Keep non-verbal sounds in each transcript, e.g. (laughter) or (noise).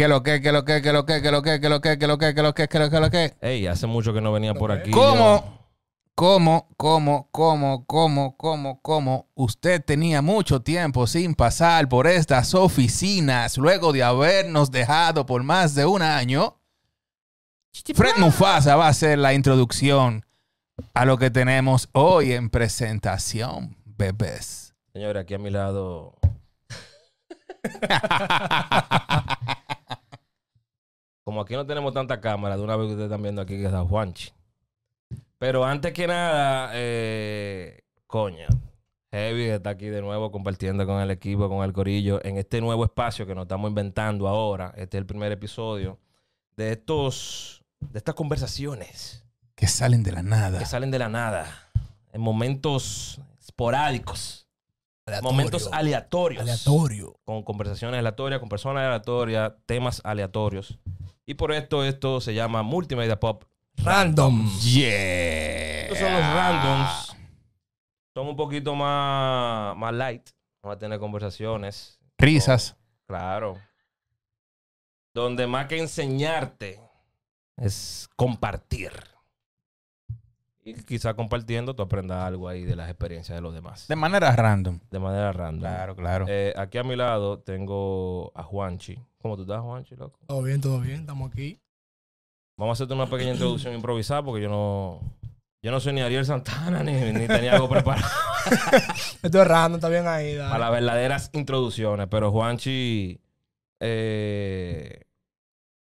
¿Qué lo que, qué lo que, qué lo que, qué lo que, qué lo que, qué lo que, qué lo que, qué lo que, lo que? Ey, hace mucho que no venía por aquí. ¿Cómo? ¿Cómo, cómo, cómo, cómo, cómo, cómo usted tenía mucho tiempo sin pasar por estas oficinas luego de habernos dejado por más de un año? Fred Mufasa va a ser la introducción a lo que tenemos hoy en presentación, bebés. Señora, aquí a mi lado. (laughs) Como aquí no tenemos tanta cámara, de una vez que ustedes están viendo aquí que está Juanchi. Pero antes que nada, eh, coño, Heavy está aquí de nuevo compartiendo con el equipo, con el corillo, en este nuevo espacio que nos estamos inventando ahora. Este es el primer episodio de estos, de estas conversaciones Que salen de la nada. que salen de la nada, en momentos esporádicos, momentos aleatorios, Aleatorio. con conversaciones aleatorias, con personas aleatorias, temas aleatorios. Y por esto, esto se llama Multimedia Pop. Random. Yeah. Estos son los randoms. Son un poquito más, más light. Vamos a tener conversaciones. Risas. Claro. Donde más que enseñarte es compartir. Y quizá compartiendo tú aprendas algo ahí de las experiencias de los demás. De manera random. De manera random. Claro, claro. Eh, aquí a mi lado tengo a Juanchi. ¿Cómo tú estás, Juanchi, loco? Todo bien, todo bien. Estamos aquí. Vamos a hacerte una pequeña introducción improvisada porque yo no... Yo no soy ni Ariel Santana ni, ni tenía algo preparado (laughs) Esto es random, está bien ahí. dale. para las verdaderas introducciones. Pero Juanchi eh,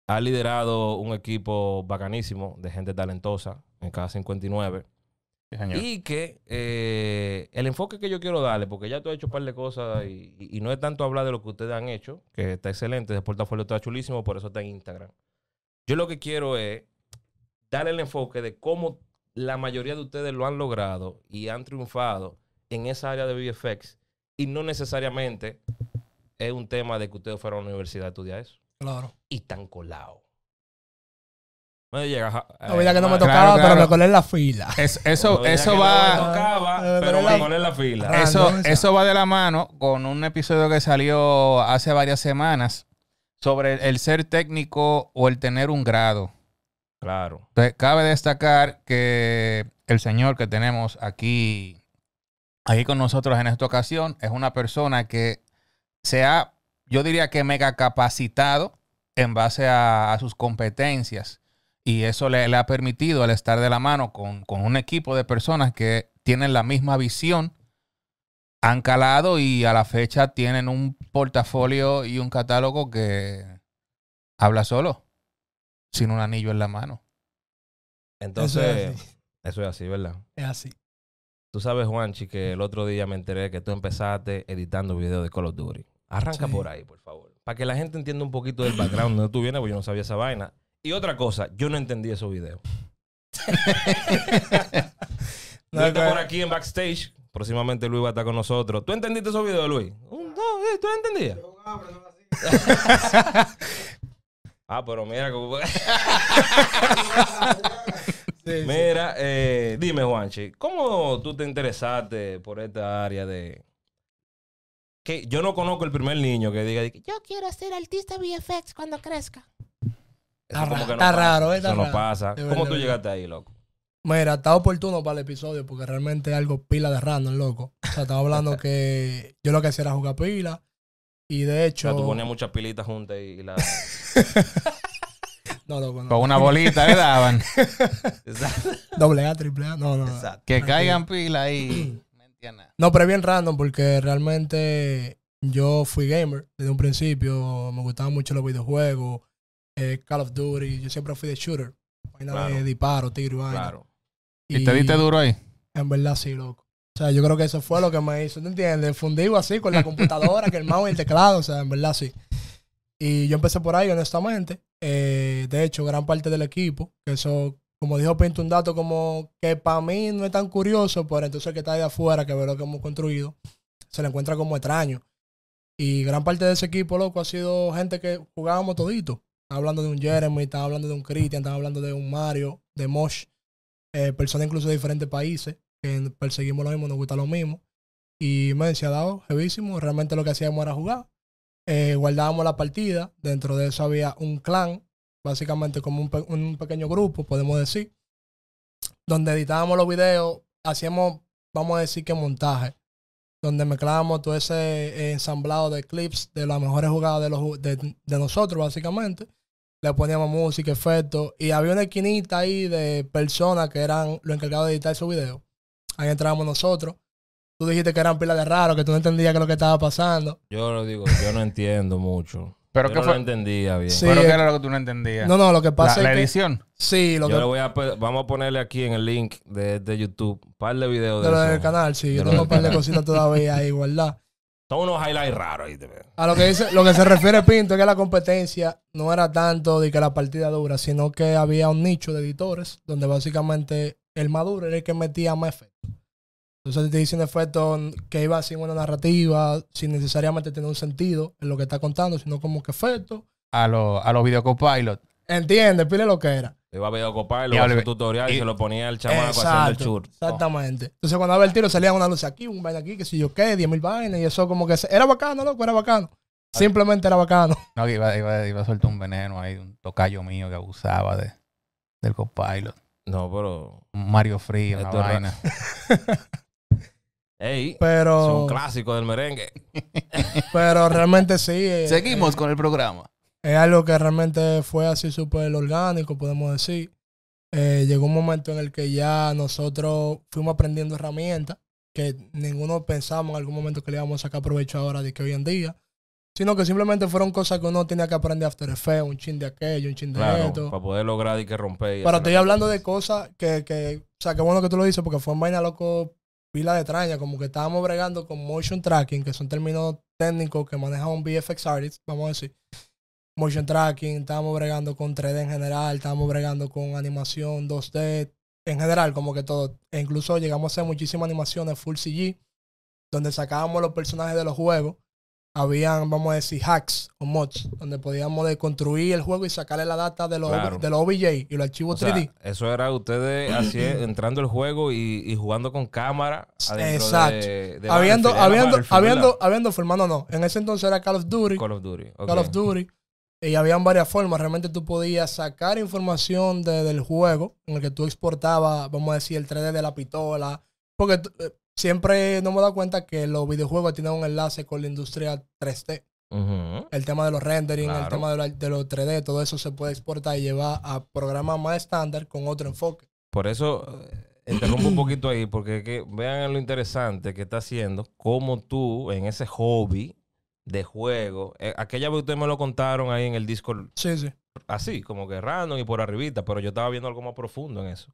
ha liderado un equipo bacanísimo de gente talentosa en cada 59. Y que eh, el enfoque que yo quiero darle, porque ya tú has hecho un par de cosas y, y- y no es tanto hablar de lo que ustedes han hecho, que está excelente, ese portafolio está chulísimo, por eso está en Instagram. Yo lo que quiero es darle el enfoque de cómo la mayoría de ustedes lo han logrado y han triunfado en esa área de VFX y no necesariamente es un tema de que ustedes fueron a la universidad a estudiar eso Claro. y tan colado. Me llega, ja- La vida que no me eh, Claro, tocaba, pero me colé en la fila. (laughs) Es- eso, no eso que no va. me tocaba, Eh, pero pero me pone en la fila. Ra- Eso, esa. eso va de la mano con un episodio que salió hace varias semanas sobre el, el ser técnico o el tener un grado. Claro. Entonces, cabe destacar que el señor que tenemos aquí, aquí con nosotros en esta ocasión es una persona que se ha, yo diría que mega capacitado en base a, a sus competencias. Y eso le, le ha permitido al estar de la mano con, con un equipo de personas que tienen la misma visión, han calado y a la fecha tienen un portafolio y un catálogo que habla solo, sin un anillo en la mano. Entonces, Eso es así. eso es así, ¿verdad? Es así. Tú sabes, Juanchi, que el otro día me enteré que tú empezaste editando videos de Call of Duty. Arranca Sí. por ahí, por favor. Para que la gente entienda un poquito del background de donde tú vienes, porque yo no sabía esa vaina. Y otra cosa, yo no entendí esos videos. (laughs) No, Luis está por aquí en backstage. Próximamente Luis va a estar con nosotros. ¿Tú entendiste esos videos, Luis? Un, dos, eh, ¿Tú lo entendías? (laughs) ah, pero mira como... (laughs) Sí, sí. Mira, eh, dime, Juanchi, ¿cómo tú te interesaste por esta área de... Que yo no conozco el primer niño que diga, que Yo quiero ser artista VFX cuando crezca. Eso Está como ra- que no está pasa, raro, eh, Eso está no raro. pasa. ¿Cómo verdad, tú llegaste ahí, loco? Mira, está oportuno para el episodio porque realmente es algo pila de random, loco. O sea, estaba hablando que yo lo que hacía era jugar pila. Y de O hecho. sea, tú ponías muchas pilitas juntas y, y la... (laughs) No, loco, no. Con una bolita le daban. (laughs) Exacto. Doble A, triple A. No, no. Exacto. Que caigan pila ahí. (clears throat) No. No, pero es bien random porque realmente yo fui gamer desde un principio. Me gustaban mucho los videojuegos, eh, Call of Duty. Yo siempre fui de shooter. Vaina Claro. de disparo, tiro y vaina. Claro. ¿Y te diste duro ahí? En verdad sí, loco. O sea, yo creo que eso fue lo que me hizo, ¿te entiendes? Fundido así con la (laughs) computadora, que el mouse y el teclado, o sea, en verdad sí. Y yo empecé por ahí, honestamente. Eh, de hecho, gran parte del equipo, que eso, como dijo Pinto, un dato como que para mí no es tan curioso, pero entonces el que está ahí afuera, que ve lo que hemos construido, se le encuentra como extraño. Y gran parte de ese equipo, loco, ha sido gente que jugábamos todito. Estaba hablando de un Jeremy, estaba hablando de un Christian, estaba hablando de un Mario, de Mosh, eh, personas incluso de diferentes países que perseguimos lo mismo, nos gusta lo mismo. Y me se ha dado, jevísimo. Realmente lo que hacíamos era jugar. eh, guardábamos la partida. Dentro de eso había un clan, básicamente como un, pe- un pequeño grupo, podemos decir, donde editábamos los videos, hacíamos, vamos a decir que montaje, donde mezclábamos todo ese ensamblado de clips de las mejores jugadas de, los, de nosotros, básicamente. Le poníamos música, efectos, y había una esquinita ahí de personas que eran los encargados de editar esos videos. Ahí entrábamos nosotros. Tú dijiste que eran pilas de raro, que tú no entendías qué es lo que estaba pasando. Yo lo digo, yo no entiendo mucho. ¿Pero yo qué no fue? lo entendía bien. Sí, ¿Pero qué eh, era lo que tú no entendías? No, no, lo que la, pasa la es que... edición. Sí, lo Yo que... le voy a vamos a ponerle aquí en el link de, de YouTube un par de videos de, De lo eso. del canal, sí. De Yo lo tengo un par de cositas todavía ahí, (laughs) ¿verdad? Son unos highlights raros ahí. A lo que dice, lo que se refiere Pinto es que la competencia no era tanto de que la partida dura, sino que había un nicho de editores donde básicamente el maduro era el que metía más efectos. Entonces te dice un efecto que iba sin una narrativa, sin necesariamente tener un sentido en lo que está contando, sino como que efecto. A los a los video copilot. Entiende, pile lo que era. Iba a ver a copar, Y lo hacía tutorial y, y- se lo ponía al chamaco haciendo el Exacto, chur. Exactamente. Entonces cuando había el tiro salía una luz aquí, un vaina aquí, que si yo qué, 10 mil vainas, y eso como que se- era bacano, loco, era bacano. Simplemente era bacano. (laughs) No, que iba, iba, iba a soltar un veneno ahí, un tocayo mío que abusaba de, del copilot. No, pero. Un Mario Free, una es vaina. (laughs) Ey, es Pero, un clásico del merengue. (laughs) pero realmente sí. eh, Seguimos eh, con el programa. Es algo que realmente fue así súper orgánico, podemos decir. Eh, llegó un momento en el que ya nosotros fuimos aprendiendo herramientas que ninguno pensamos en algún momento que le íbamos a sacar provecho ahora de que hoy en día, sino que simplemente fueron cosas que uno tenía que aprender After Effects, un chin de aquello, un chin de Claro, esto. para poder lograr y que romper. y Pero estoy la hablando de cosas que, que, o sea, qué bueno que tú lo dices porque fue en vaina loco, pila de extraña, como que estábamos bregando con motion tracking, que son términos técnicos que maneja un VFX artist, vamos a decir. Motion tracking, estábamos bregando con 3D en general, estábamos bregando con animación 2D en general, como que todo. E incluso llegamos a hacer muchísimas animaciones full CG, donde sacábamos los personajes de los juegos. Habían, vamos a decir, hacks o mods, donde podíamos construir el juego y sacarle la data de los, Claro. de los OBJ y los archivos O sea, 3D. eso era ustedes (clears throat) así entrando al juego y, y jugando con cámara Exacto. de, de habiendo, habiendo, habiendo, habiendo formado, no. En ese entonces era Call of Duty. Call of Duty. ok. Call of Duty. Y habían varias formas. Realmente tú podías sacar información de- del juego en el que tú exportabas, vamos a decir, el 3D de la pistola. Porque eh, siempre nos hemos dado cuenta que los videojuegos tienen un enlace con la industria 3D. Ujú. El tema de los rendering, el tema de, la- de los 3D, todo eso se puede exportar y llevar a programas más estándar con otro enfoque. Por eso eh, interrumpo un poquito ahí, porque que vean lo interesante que está haciendo, cómo tú en ese hobby de juego, eh, aquella vez ustedes me lo contaron ahí en el Discord, Sí, sí. así, como que random y por arribita, pero yo estaba viendo algo más profundo en eso.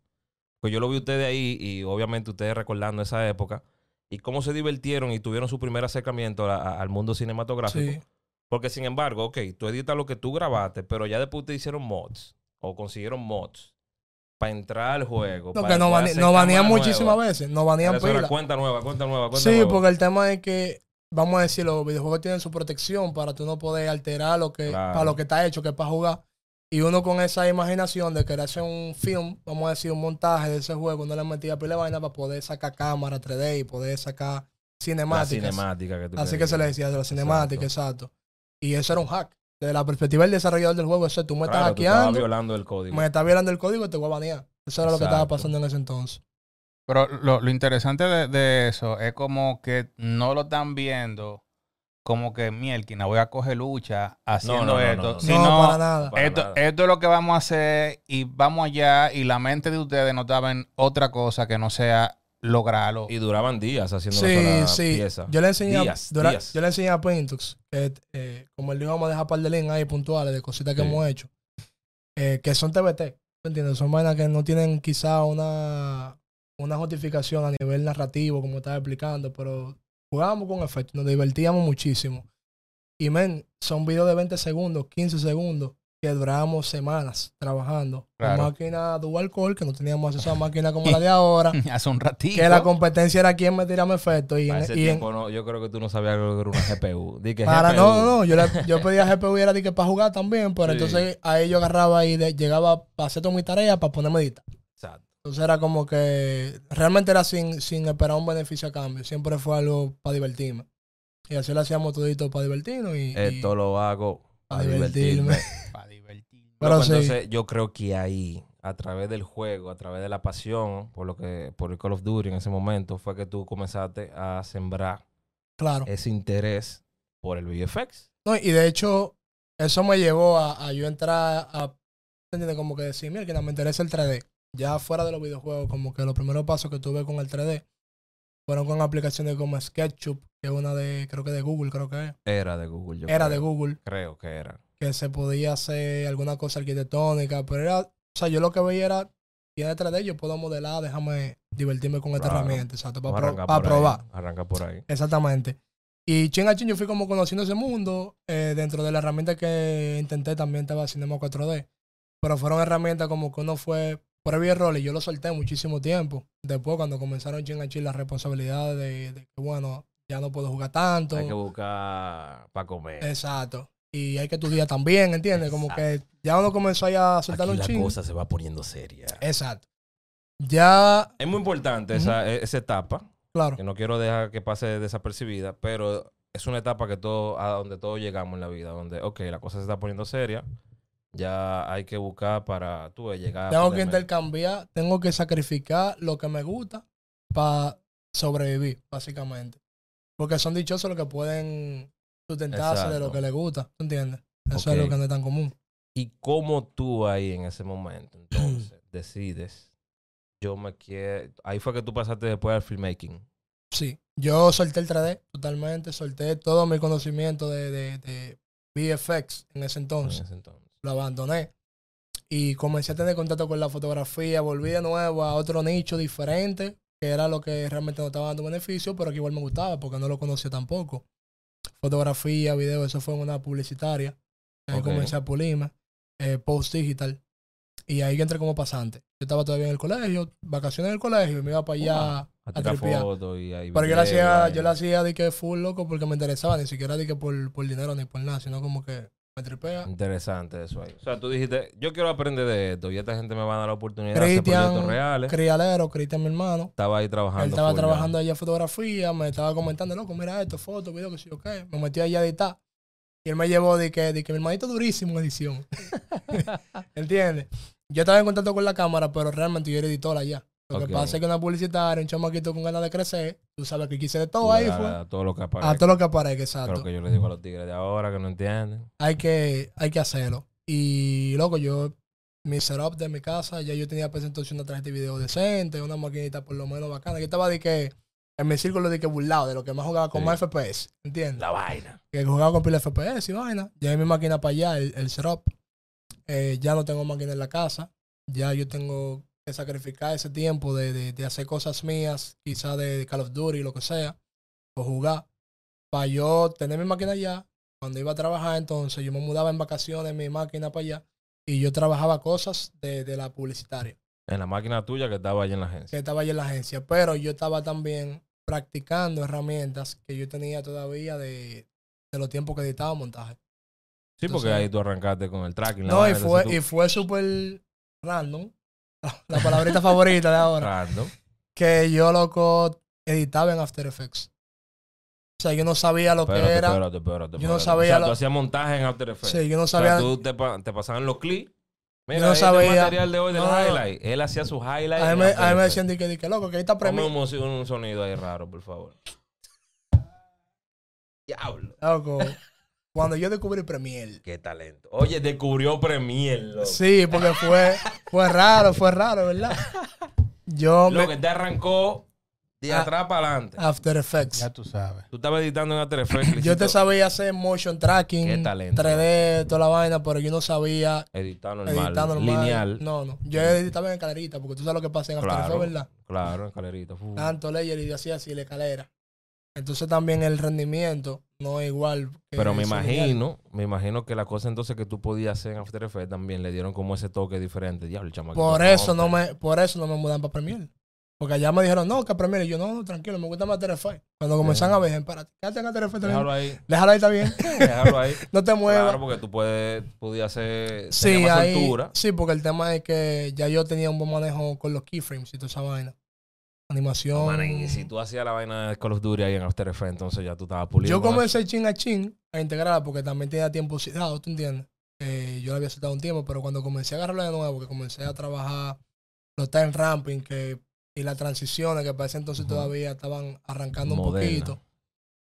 Pues yo lo vi ustedes ahí y obviamente ustedes recordando esa época y cómo se divertieron y tuvieron su primer acercamiento a- a- al mundo cinematográfico. Sí. Porque sin embargo, ok, tú editas lo que tú grabaste, pero ya después te hicieron mods o consiguieron mods para entrar al juego. Lo para que nos, nos banean cámara muchísimas veces. Nos banean era pila. cuenta nueva, cuenta nueva, cuenta Sí, nueva. porque el tema es que, vamos a decir, los videojuegos tienen su protección para tú no poder alterar lo que, Claro. para lo que está hecho, que es para jugar. Y uno con esa imaginación de querer hacer un film, vamos a decir, un montaje de ese juego, uno le metía pila de vaina para poder sacar cámara 3D y poder sacar la cinemáticas. cinemática que tú Así que se le decía de la cinemática, exacto. Y eso era un hack. Desde la perspectiva del desarrollador del juego, eso tú me estás Claro, tú estabas hackeando, violando el código. me estás violando el código y te voy a banear. Eso era lo que estaba pasando en ese entonces. Pero lo, lo interesante de, de eso es como que no lo están viendo como que mielquina, voy a coger lucha haciendo no, no, esto. no, no. sino no, para nada. Para esto, nada. esto es lo que vamos a hacer y vamos allá y la mente de ustedes no estaba en otra cosa que no sea lograrlo. Y duraban días haciendo Sí, sola sí. pieza. Yo le enseñé, a- dura- días. yo le enseñé a Pintux, que eh, como él dijo, vamos a dejar par de links ahí puntuales de cositas que Sí. hemos hecho, eh, que son TBT, ¿me entiendes? Son vainas que no tienen quizá una, una justificación a nivel narrativo, como estaba explicando, pero jugábamos con efecto, nos divertíamos muchísimo. Y men, son videos de 20 segundos, 15 segundos, que durábamos semanas trabajando. Claro. Con máquina dual core, que no teníamos acceso a máquinas como la de ahora. (laughs) Hace un ratito. que la competencia era quién me tiraba efectos. Y, Para en- ese y en- tiempo, no, yo creo que tú no sabías lo que era una GPU. (laughs) Di que para, GPU. no, no, yo, yo pedía GPU y era de que para jugar también, pero (laughs) Sí. entonces ahí yo agarraba y de- llegaba para hacer toda mi tarea para ponerme editar. Entonces era como que realmente era sin, sin esperar un beneficio a cambio, siempre fue algo para divertirme. Y así lo hacíamos todito para divertirnos. Y, y- Esto lo hago para divertirme. divertirme. (laughs) Para divertirme. Pero Loco, sí. Entonces, yo creo que ahí, a través del juego, a través de la pasión, por lo que, por el Call of Duty en ese momento, fue que tú comenzaste a sembrar claro. ese interés por el VFX. No, y de hecho, eso me llevó a, a yo entrar a, ¿entiendes? Como que decir, mira, que no me interesa el 3D. Ya fuera de los videojuegos, como que los primeros pasos que tuve con el 3D fueron con aplicaciones como SketchUp, que es una de, creo que de Google, creo que es. Era de Google. yo Era creo. de Google, Creo que era. que se podía hacer alguna cosa arquitectónica, pero era, o sea, yo lo que veía era, tiene 3D, yo puedo modelar, déjame divertirme con esta Claro. herramienta, exacto, para, probar. Arranca por ahí. Exactamente. Y chin a chin yo fui como conociendo ese mundo. eh, dentro de la herramienta que intenté también estaba Cinema 4D. Pero fueron herramientas como que uno fue y error y yo lo solté muchísimo tiempo. Después cuando comenzaron chin a chin las responsabilidades de, de que bueno, ya no puedo jugar tanto. Hay que buscar para comer. Exacto. Y hay que estudiar también, ¿entiendes? Como que ya uno comenzó ahí a soltar un chin. se va poniendo seria. Exacto. Ya, Es muy importante esa, e- esa etapa, claro. que no quiero dejar que pase desapercibida, pero es una etapa que todo, a donde todos llegamos en la vida, donde, ok, la cosa se está poniendo seria, ya hay que buscar para, tú, llegar a Tengo que intercambiar, tengo que sacrificar lo que me gusta para sobrevivir, básicamente. Porque son dichosos los que pueden sustentarse de lo que les gusta, ¿tú entiendes? Eso es lo que no es tan común. ¿Y cómo tú ahí en ese momento, entonces, (clears throat) decides, yo me quiero, ahí fue que tú pasaste después al filmmaking. Sí, yo solté el 3D totalmente, solté todo mi conocimiento de, de, de VFX en ese en entonces. ese entonces. Lo abandoné. Y comencé a tener contacto con la fotografía, volví de nuevo a otro nicho diferente, que era lo que realmente no estaba dando beneficio, pero que igual me gustaba porque no lo conocía tampoco. Fotografía, video, eso fue una publicitaria. Ahí comencé a pulirme, eh, post digital. Y ahí entré como pasante. Yo estaba todavía en el colegio, vacaciones en el colegio, y me iba para allá A tripear. Pero yo lo hacía, yo lo hacía de que full loco porque me interesaba, ni siquiera de que por, por dinero ni por nada, sino como que me tripea. Interesante eso ahí. O sea, tú dijiste, yo quiero aprender de esto y esta gente me va a dar la oportunidad de hacer proyectos reales. Crialero, Cristian, mi hermano. Estaba ahí trabajando. Él estaba trabajando allá en fotografía, me estaba comentando, loco, mira esto, fotos, videos, que sí, ok. Me metí allá a editar. Y él me llevó de que, de que mi hermanito durísimo en edición. (laughs) (laughs) ¿Entiendes? Yo estaba en contacto con la cámara, pero realmente yo era editor allá. Lo que pasa es que una publicitaria, un chamaquito con ganas de crecer, tú sabes que quise de todo ahí, fue. das Todo lo que aparece. A todo lo que aparezca, Creo exacto. que yo le digo a los tigres de ahora que no entienden. Hay que, hay que hacerlo. Y, loco, yo, mi setup de mi casa, ya yo tenía presentación una tarjeta de video decente, una maquinita por lo menos bacana. Yo estaba de que, en mi círculo de que burlado, de lo que más jugaba con Sí. más FPS, ¿entiendes? La vaina. Que jugaba con pila FPS y vaina. Ya mi máquina para allá, el, el setup. Eh, ya no tengo máquina en la casa. Ya yo tengo que sacrificar ese tiempo de, de, de hacer cosas mías, quizás de Call of Duty, lo que sea, o jugar. Para yo tener mi máquina allá, cuando iba a trabajar, entonces yo me mudaba en vacaciones mi máquina para allá y yo trabajaba cosas de, de la publicitaria, En la máquina tuya que estaba allá en la que agencia. estaba allá en la agencia. Pero yo estaba también practicando herramientas que yo tenía todavía de, de los tiempos que editaba montaje. Sí, porque ahí tú arrancaste con el tracking. la No, y fue, y fue súper random. (laughs) La palabrita favorita de ahora. Random. Que yo, loco, editaba en After Effects. O sea, yo no sabía lo Espérate, que era. espérate, espérate, Yo no sabía O sea, lo- tú hacías montaje en After Effects. Sí, yo no O sea, sabía. tú te, pa- te pasaban los clips. Mira, no este material de hoy del no, highlight. Él hacía sus highlights. A mí, me, After a mí me Effects. decían de que, que, loco, que ahí está Ponme premio. un, un sonido ahí raro, por favor. Diablo. Loco, cuando yo descubrí Premiere. Qué talento. Oye, descubrió Premiere, loco. Sí, porque fue, fue raro, fue raro, ¿verdad? Yo Lo me, que te arrancó de Ah. atrás para adelante. After Effects. Ya tú sabes. Tú estabas editando en After Effects. Yo te sabía hacer motion tracking, Qué talento. 3D, toda la vaina, pero yo no sabía Editar normal. editar normal. Lineal. No, no. Yo editaba en escalerita, porque tú sabes lo que pasa en After Claro. Effects, ¿verdad? Claro, en calerita. Fu. Tanto layer y yo hacía así la escalera. Entonces también el rendimiento no es igual. que Pero me imagino, me imagino que la cosa entonces que tú podías hacer en After Effects también le dieron como ese toque diferente. Diablo. Por eso no me, por eso no me mudan para Premiere. Porque allá me dijeron, no, que Premiere. Y yo, no, no, tranquilo, me gusta más After Effects. Cuando comenzaron a ver, espérate, quédate en After Effects también. Déjalo ahí. Déjalo ahí, está bien. (laughs) Déjalo ahí. no te muevas. Claro, porque tú puedes, podías hacer sí, más ahí, altura. sí, porque el tema es que ya yo tenía un buen manejo con los keyframes y toda esa vaina. Animación. Man, y si tú hacías la vaina de Call of Duty ahí en After Effects, entonces ya tú estabas pulido. Yo comencé chin a chin a integrarla porque también tenía tiempo citado, ¿tú entiendes? Eh, yo la había soltado un tiempo, pero cuando comencé a agarrarlo de nuevo, que comencé a trabajar los time ramping que, y las transiciones que para ese entonces todavía estaban arrancando un poquito.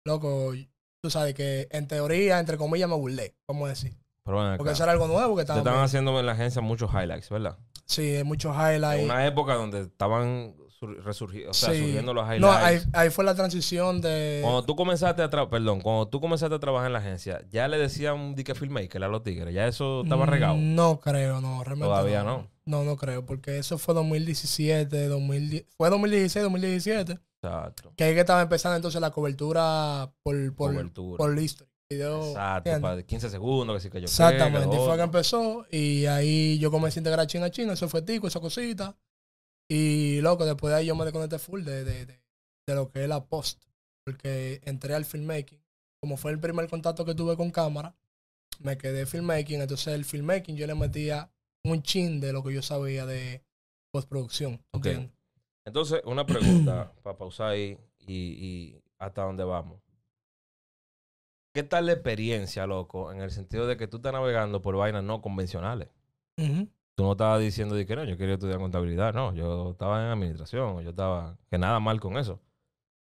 Loco, tú sabes que en teoría, entre comillas, me burlé, vamos a decir. Pero bueno, Porque eso era algo nuevo que te estaba. estaban haciendo en la agencia muchos highlights, ¿verdad? Sí, muchos En highlights. una época donde estaban sur- resurgi- o sea, Sí. surgiendo los highlights. No, ahí, ahí fue la transición de. Cuando tú comenzaste a tra- perdón, cuando tú comenzaste a trabajar en la agencia, ya le decían dique filmmaker a los tigres, ya eso estaba regado. Mm, No creo, no, realmente. Todavía no. No, no creo, porque eso fue 2017, 2010, fue 2016, 2017, Exacto. que ahí que estaba empezando entonces la cobertura por, por, Cobertura. por history. Video, Exacto, ¿entiendes? para 15 segundos, que sí que yo Exactamente, fue que empezó y ahí yo comencé a integrar China a China, eso fue tico, esa cosita. Y loco, después de ahí yo me desconecté full de, de, de, de lo que es la post, porque entré al filmmaking. Como fue el primer contacto que tuve con cámara, me quedé filmmaking, entonces el filmmaking yo le metía un chin de lo que yo sabía de postproducción. Ok. ¿entiendes? Entonces, una pregunta (clears throat) para pausar ahí y, y hasta dónde vamos. ¿Qué tal la experiencia, loco? En el sentido de que tú estás navegando por vainas no convencionales. Ujú. Tú no estabas diciendo de que no, yo quería estudiar contabilidad. No, yo estaba en administración. Yo estaba... Que nada mal con eso.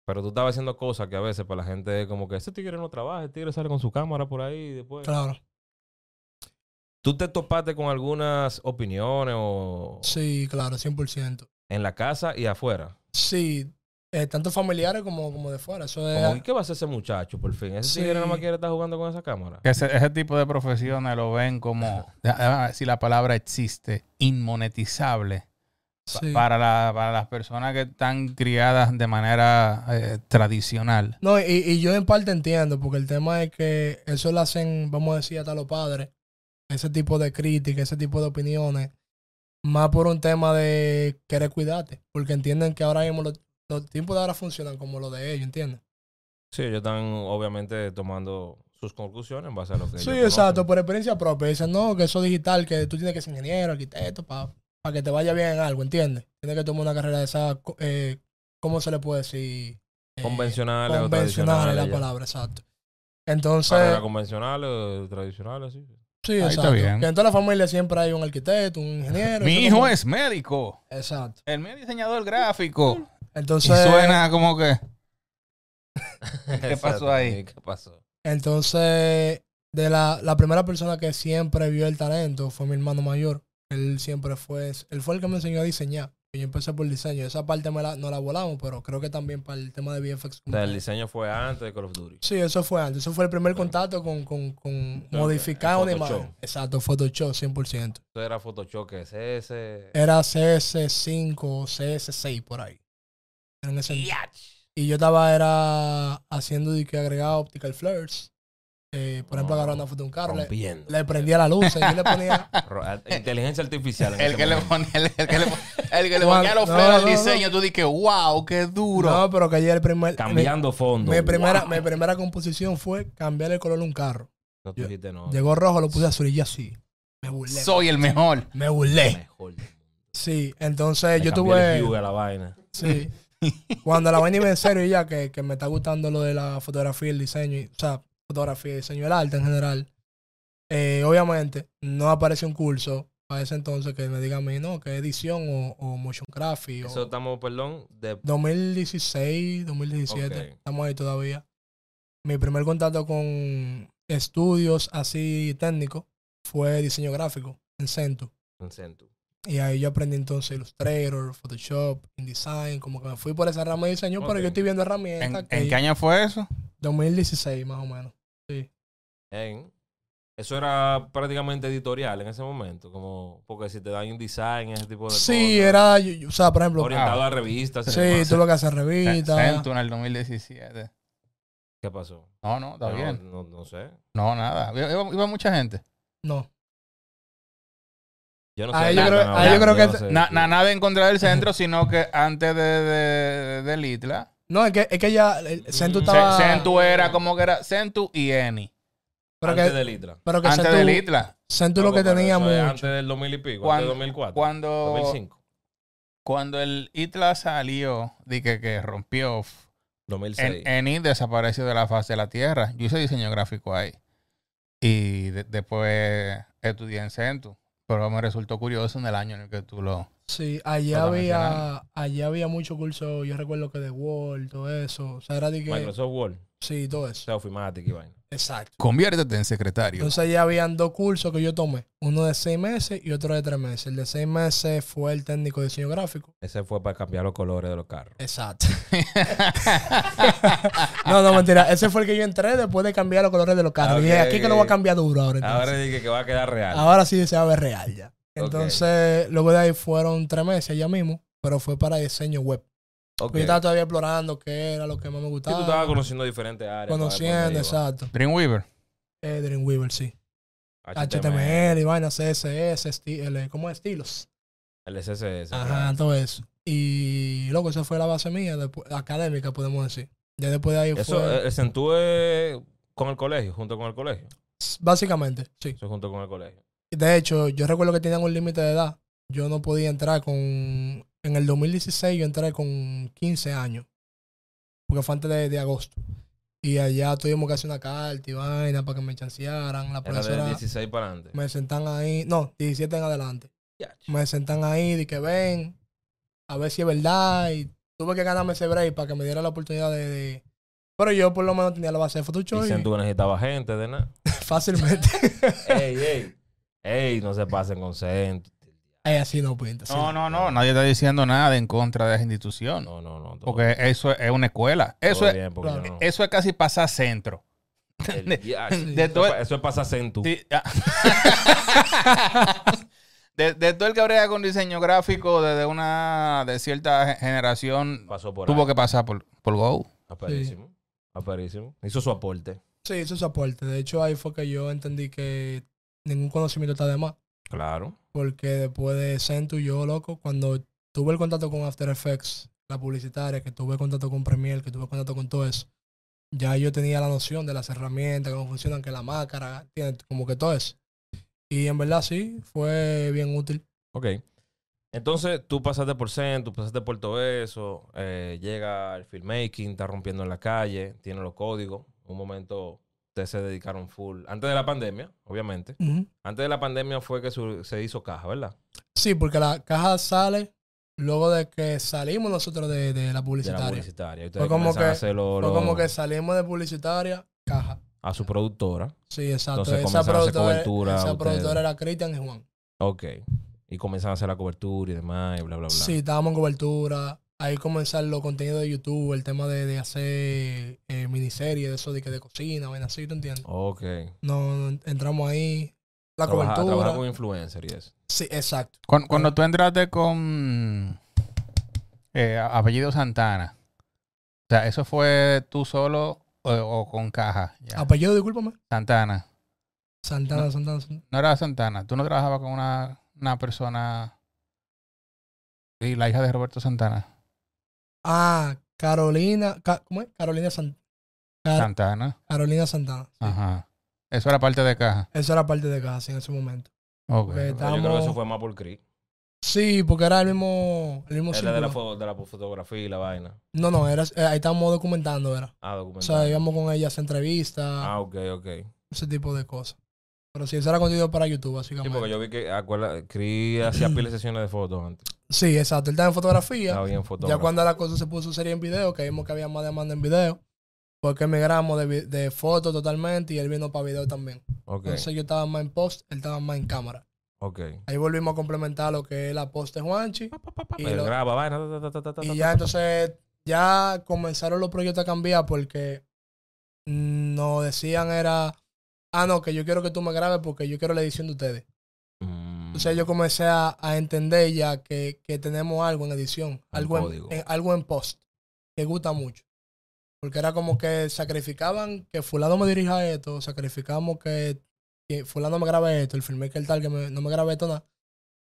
Pero tú estabas haciendo cosas que a veces para la gente es como que ese tigre no trabaja, el tigre sale con su cámara por ahí y después... Claro. ¿Tú te topaste con algunas opiniones o Sí, claro, 100%. en la casa y afuera? Sí, eh, tanto familiares como, como de fuera. Eso es, Como, ¿y qué va a hacer ese muchacho por fin? Ese Sí. tigre nada más quiere estar jugando con esa cámara. Que Ese, ese tipo de profesiones lo ven como, (laughs) si la palabra existe, inmonetizable sí. para, la- para las personas que están criadas de manera eh, tradicional. No, y, y yo en parte entiendo, porque el tema es que eso lo hacen, vamos a decir, hasta los padres, ese tipo de crítica, ese tipo de opiniones, más por un tema de querer cuidarte, porque entienden que ahora mismo los, los tiempos de ahora funcionan como los de ellos, ¿entiendes? Sí, ellos están obviamente tomando sus conclusiones en base a lo que Sí, ellos exacto, conocen. por experiencia propia. Dicen, no, que eso digital, que tú tienes que ser ingeniero, arquitecto, para que te vaya bien en algo, ¿entiendes? Tienes que tomar una carrera de esa, eh, ¿cómo se le puede decir? Eh, Convencionales o convencional es la palabra, exacto. Entonces, Carreras convencionales o tradicionales, sí. sí, Ahí está exacto. bien. Que en toda la familia siempre hay un arquitecto, un (laughs) ingeniero. Mi hijo como- es médico, Exacto. el mío es diseñador gráfico. Y Entonces, suena como que... ¿Qué pasó ahí? ¿Qué pasó? entonces de la, la primera persona que siempre vio el talento fue mi hermano mayor. Él siempre fue, él fue el que me enseñó a diseñar. Y Yo empecé por diseño. Esa parte me la, no la volamos, pero creo que también para el tema de VFX. O sea, el diseño fue antes de Call of Duty. Sí, eso fue antes. Eso fue el primer contacto con, con, con modificar una imagen. Exacto, Photoshop 100%. Eso era Photoshop, que es ese. Era CS5 o CS6 por ahí. En ese- y yo estaba era haciendo de que agregaba optical flares. Eh, por ejemplo, Oh, agarraba una foto de un carro, le, prendía la luz y yo le ponía... (laughs) Inteligencia artificial. El que le ponía, el, el que le, el que le No, ponía los no, flares al no, no. diseño, tú dices, wow, qué duro. No, pero que ayer el primer... Cambiando fondo. Mi, primera, Wow. mi primera composición fue cambiar el color de un carro. No, dijiste no. Llegó rojo, lo puse azul y yo así. Me burlé. Soy el mejor. Me burlé. Mejor. Sí, entonces Le yo el tuve... hue a la vaina. Sí. Cuando la vaina iba en serio ya, que, que me está gustando lo de la fotografía y el diseño, y- o sea, fotografía, diseño del arte en general, eh, obviamente no aparece un curso para ese entonces que me diga a mí, no, que edición o, o motion graphic. Eso O estamos, perdón, de 2016, 2017, Ok. estamos ahí todavía. Mi primer contacto con estudios así técnicos fue diseño gráfico en Centu. Centu. Y ahí yo aprendí entonces Illustrator, Photoshop, InDesign, como que me fui por esa rama de diseño, pero yo estoy viendo ¿En, herramientas. que en qué año fue eso? 2016 más o menos. En- Eso era prácticamente editorial en ese momento, como porque si te dan un design, ese tipo de Sí, cosas. era, yo- yo- o sea, por ejemplo, orientado Ah. a revistas. sí, demás. tuve que hacer revistas. En el 2017. ¿Qué pasó? No, no, está no, bien. No, no sé. No, nada. Iba mucha gente. No. Yo no sé. Ahí yo nada, creo- no, ahí yo creo que no te- sé. Na- na- nada en contra del centro, sino que antes de, de, de Litla, No, es que, es que ya el Centu Mm. estaba. Ce- Centu era como que era Centu y Eni. pero antes que, de Litra. pero que Antes Centu, de Litla. Centu lo que pero tenía eso es mucho. Antes del 2000 y pico, Cuando- antes del 2004. Cuando, 2005. Cuando el ITLA salió, di que, que rompió, 2006. en, ENI desapareció de la faz de la Tierra. Yo hice diseño gráfico ahí. Y de- después estudié en Centu. Pero me resultó curioso en el año en el que tú lo... Sí, allá había, allá había mucho curso, yo recuerdo que de Word, todo eso. O sea, era de que. Microsoft Word, Sí, todo eso. Self-Matic y vaina. Exacto. Conviértete en secretario. Entonces ya habían dos cursos que yo tomé. Uno de seis meses y otro de tres meses. El de seis meses fue el técnico de diseño gráfico. Ese fue para cambiar los colores de los carros. Exacto. (laughs) no, no, mentira. Ese fue el que yo entré después de cambiar los colores de los carros. Ah, Y dije, aquí que lo voy a cambiar duro ahora. Ahora entonces. dije que va a quedar real. Ahora sí se va a ver real ya. Entonces, luego de ahí fueron tres meses allá mismo, pero fue para diseño web. Ok. Yo estaba todavía explorando qué era lo que más me Sí, gustaba. tú estabas conociendo diferentes áreas. conociendo, exacto. Dreamweaver. Eh, Dreamweaver, sí. HTML, HTML y vaina, CSS, esti- el- ¿cómo es? Estilos. el SSS. Ajá, claro. todo eso. Y loco, esa fue la base mía, después- académica, podemos decir. Ya después de ahí Eso, fue. eh, el Centú es con el colegio, junto con el colegio. Básicamente, sí. Eso junto con el colegio. De hecho, yo recuerdo que tenían un límite de edad. Yo no podía entrar con. En el 2016 yo entré con 15 años. Porque fue antes de, de agosto. Y allá tuvimos que hacer una carta y vaina para que me chancearan. La Era de profesora 16 para adelante. me sentan ahí. No, 17 en adelante. Me sentan ahí de que ven. A ver si es verdad. Y tuve que ganarme ese break para que me diera la oportunidad de. de- Pero yo por lo menos tenía la base de Y Photoshop. y Centú necesitaba gente de nada. (laughs) fácilmente. (laughs) ey, ey. Ey, no se pasen con Centú. Ay, así no así No, no, no. Nadie está diciendo nada en contra de esa institución. No, no, no. todo- Porque eso es una escuela. Eso es, bien, claro. no- eso es casi pasar centro. el- de- ya, de eso, es pa- eso es pasar Centú. Sí, ah. (laughs) de, de todo el que brega con diseño gráfico desde una de cierta ge- generación Pasó por tuvo ahí. que pasar por, por Go. Aparísimo. Aparísimo. Hizo su aporte. Sí, es su aporte. De hecho, ahí fue que yo entendí que ningún conocimiento está de más. Claro. Porque después de Centu, yo, loco, cuando tuve el contacto con After Effects, la publicitaria, que tuve contacto con Premiere, que tuve contacto con todo eso, ya yo tenía la noción de las herramientas, cómo funcionan, que la máscara, tiene como que todo eso. Y en verdad sí, fue bien útil. Ok. Entonces, tú pasaste por Zen, tú pasaste por todo eso, eh, llega el filmmaking, está rompiendo en la calle, tiene los códigos. Un momento, ustedes se dedicaron full. Antes de la pandemia, obviamente. Antes de la pandemia fue que su- se hizo caja, ¿verdad? Sí, porque la caja sale luego de que salimos nosotros de, de la De la publicitaria. publicitaria. Fue como que- hacer lo- Fue lo- como que salimos de publicitaria, caja. a su productora. Sí, exacto. Entonces esa comenzaron a hacer productora, cobertura esa productora era Cristian y Juan. Ok. Y comienzan a hacer la cobertura y demás, y bla, bla, bla. Sí, estábamos en cobertura. Ahí comenzaron los contenidos de YouTube, el tema de, de hacer eh, miniseries, de eso de, que de cocina, ven así, ¿te entiendes? Ok. No, entramos ahí. La Trabaja- cobertura. trabajar con influencer y eso. Sí, exacto. Cuando, cuando tú entraste con eh, apellido Santana, o sea, ¿eso fue tú solo o, o con caja? Ya. Apellido, discúlpame. Santana. Santana, Santana, Santana. No era Santana. Tú no trabajabas con una, una persona y la hija de Roberto Santana. Ah, Carolina. Ca- ¿Cómo es? Carolina, San- Car- Santana. Carolina Santana. sí. Ajá. Eso era parte de caja. Eso era parte de casa sí, en ese momento. Ok. Ok. Pero Yo creo que eso fue más por Cri. Sí, porque era el mismo, el mismo Es la de la, de la fotografía y la vaina. No, no, era, eh, ahí estábamos documentando, era. Ah, O documental. sea, íbamos con ellas a entrevistas, Ah, ok, ok. ese tipo de cosas. Pero sí, eso era contenido para YouTube, Sí, básicamente. porque yo vi que acuerda, Cri hacía pila de sesiones de fotos antes. Sí, exacto. Él estaba en fotografía. Estaba bien ya fotógrafo. cuando la cosa se puso seria en video, que vimos que había más demanda en video, porque migramos de, de fotos totalmente y él vino para video también. Ok, Entonces yo estaba más en post, él estaba más en cámara. ok. Ahí volvimos a complementar lo que es la post de Juanchi. Y, Él lo- graba, vaina. ta, ta, ta, ta, ta, y ya entonces, ya comenzaron los proyectos a cambiar porque nos decían era, ah, no, que yo quiero que tú me grabes porque yo quiero la edición de ustedes. Mm, Entonces yo comencé a, a entender ya que, que tenemos algo en edición, algo en, en- algo en post, que gusta mucho. Porque era como que sacrificaban que fulano me dirija esto, sacrificamos que, que fulano me grabe esto, el filmmaker tal que me- no me grabe esto nada.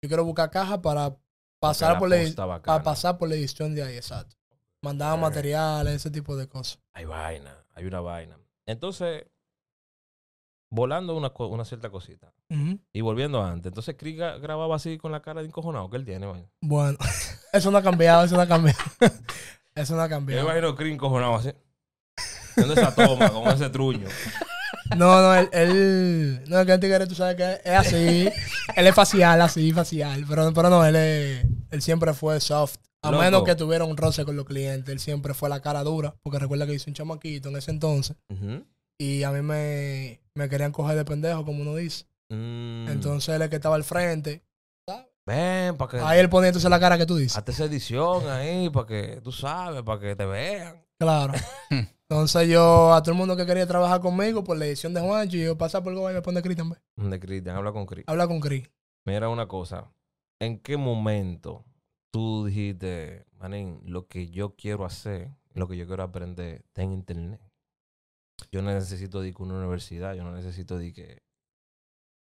Yo quiero buscar caja para pasar por la, para pasar por la edición de ahí, exacto. Mandaban materiales, ese tipo de cosas. Hay vaina, hay una vaina. Entonces, volando una, una cierta cosita. Y volviendo antes. Entonces, gra- grababa así con la cara de encojonado que él tiene, vaina. Bueno, (laughs) Eso no ha cambiado, eso no ha cambiado. (laughs) Eso no ha Yo cambiado. imagino a Crin cojonado así. Haciendo esa toma con ese truño. (laughs) No, no, él, él no, es que el tigre, tú sabes que es así. él es facial, así, facial. Pero, pero no, él, es- él siempre fue soft. A Loco. menos que tuviera un roce con los clientes, él siempre fue la cara dura. Porque recuerda que hice un chamaquito en ese entonces. Ujú. Y a mí me, me querían coger de pendejo, como uno dice. Mm. Entonces él es el que estaba al frente. Ven, para que. Ahí él ponía entonces la cara que tú dices. Hazte esa edición ahí, para que tú sabes, para que te vean. Claro. (laughs) Entonces yo, a todo el mundo que quería trabajar conmigo por la edición de Juancho, yo pasaba por Goba y me pone Cristian. De Cristian, habla con Cris. Habla con Cris. Mira una cosa. ¿En qué momento tú dijiste, manín, lo que yo quiero hacer, lo que yo quiero aprender, está en internet? Yo no necesito de que una universidad, yo no necesito de que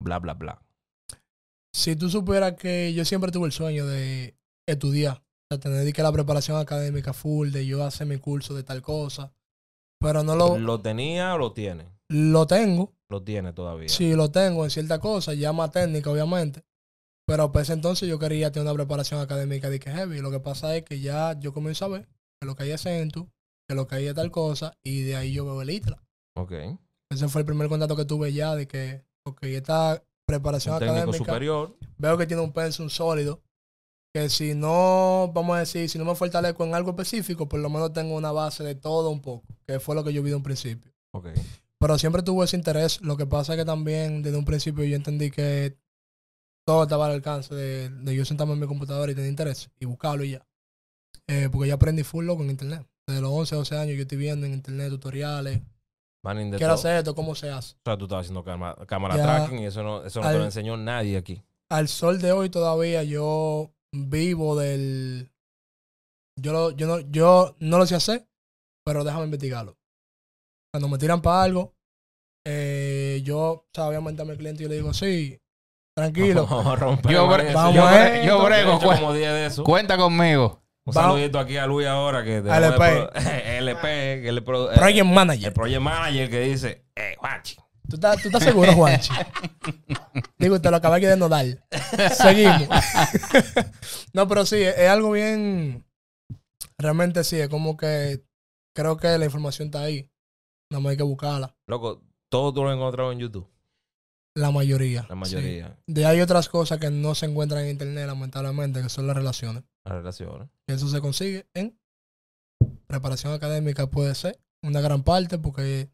bla, bla, bla. Si tú supieras que yo siempre tuve el sueño de estudiar, o sea, tener que la preparación académica full, de yo hacer mi curso de tal cosa, pero no lo, ¿Lo tenía o lo tiene? lo tengo, Lo tiene todavía. sí lo tengo en cierta cosa, ya más técnica obviamente, pero pues entonces yo quería tener una preparación académica de que heavy, lo que pasa es que ya yo comienzo a ver que lo que hay es Centu, que lo que hay es tal cosa, y de ahí yo veo el ITLA. Ok. Ese fue el primer contacto que tuve ya de que, ok, esta preparación Un técnico académica superior. veo que tiene un pensum sólido. Que si no, vamos a decir, si no me fortalezco en algo específico, por lo menos tengo una base de todo un poco, que fue lo que yo vi de un principio. Ok. Pero siempre tuve ese interés. Lo que pasa es que también desde un principio yo entendí que todo estaba al alcance de, de yo sentarme en mi computadora y tener interés y buscarlo y ya. Eh, porque yo aprendí full loco en internet. Desde los 11, 12 años yo estoy viendo en internet tutoriales. De todo. hacer esto, cómo se hace. O sea, tú estabas haciendo cámara, cámara Ya. tracking y eso no, eso no te Al- lo enseñó nadie aquí. al sol de hoy todavía yo vivo del yo lo- yo no yo no lo sé hacer pero déjame investigarlo cuando me tiran para algo eh, yo o sea, obviamente a mi cliente yo le digo sí tranquilo (laughs) Vamos a romper, Yo. Vamos yo, a yo brego. hecho cu- como 10 de eso. cuenta conmigo. Un Vamos. saludito aquí a Luis ahora que el LP. LP, que el, pro- project el manager. project manager que dice, eh, Juanchi, ¿Tú estás, tú estás seguro Juanchi (laughs) digo te lo acabé de nodar seguimos. (laughs) No pero sí es, es algo bien realmente sí es como que creo que la información está ahí. Nada más hay que buscarla. Loco, todo tú lo has encontrado en YouTube, La mayoría. la sí. mayoría, De ahí otras cosas que no se encuentran en internet, lamentablemente, que son las relaciones. las relaciones. Eso se consigue en preparación académica, puede ser una gran parte, porque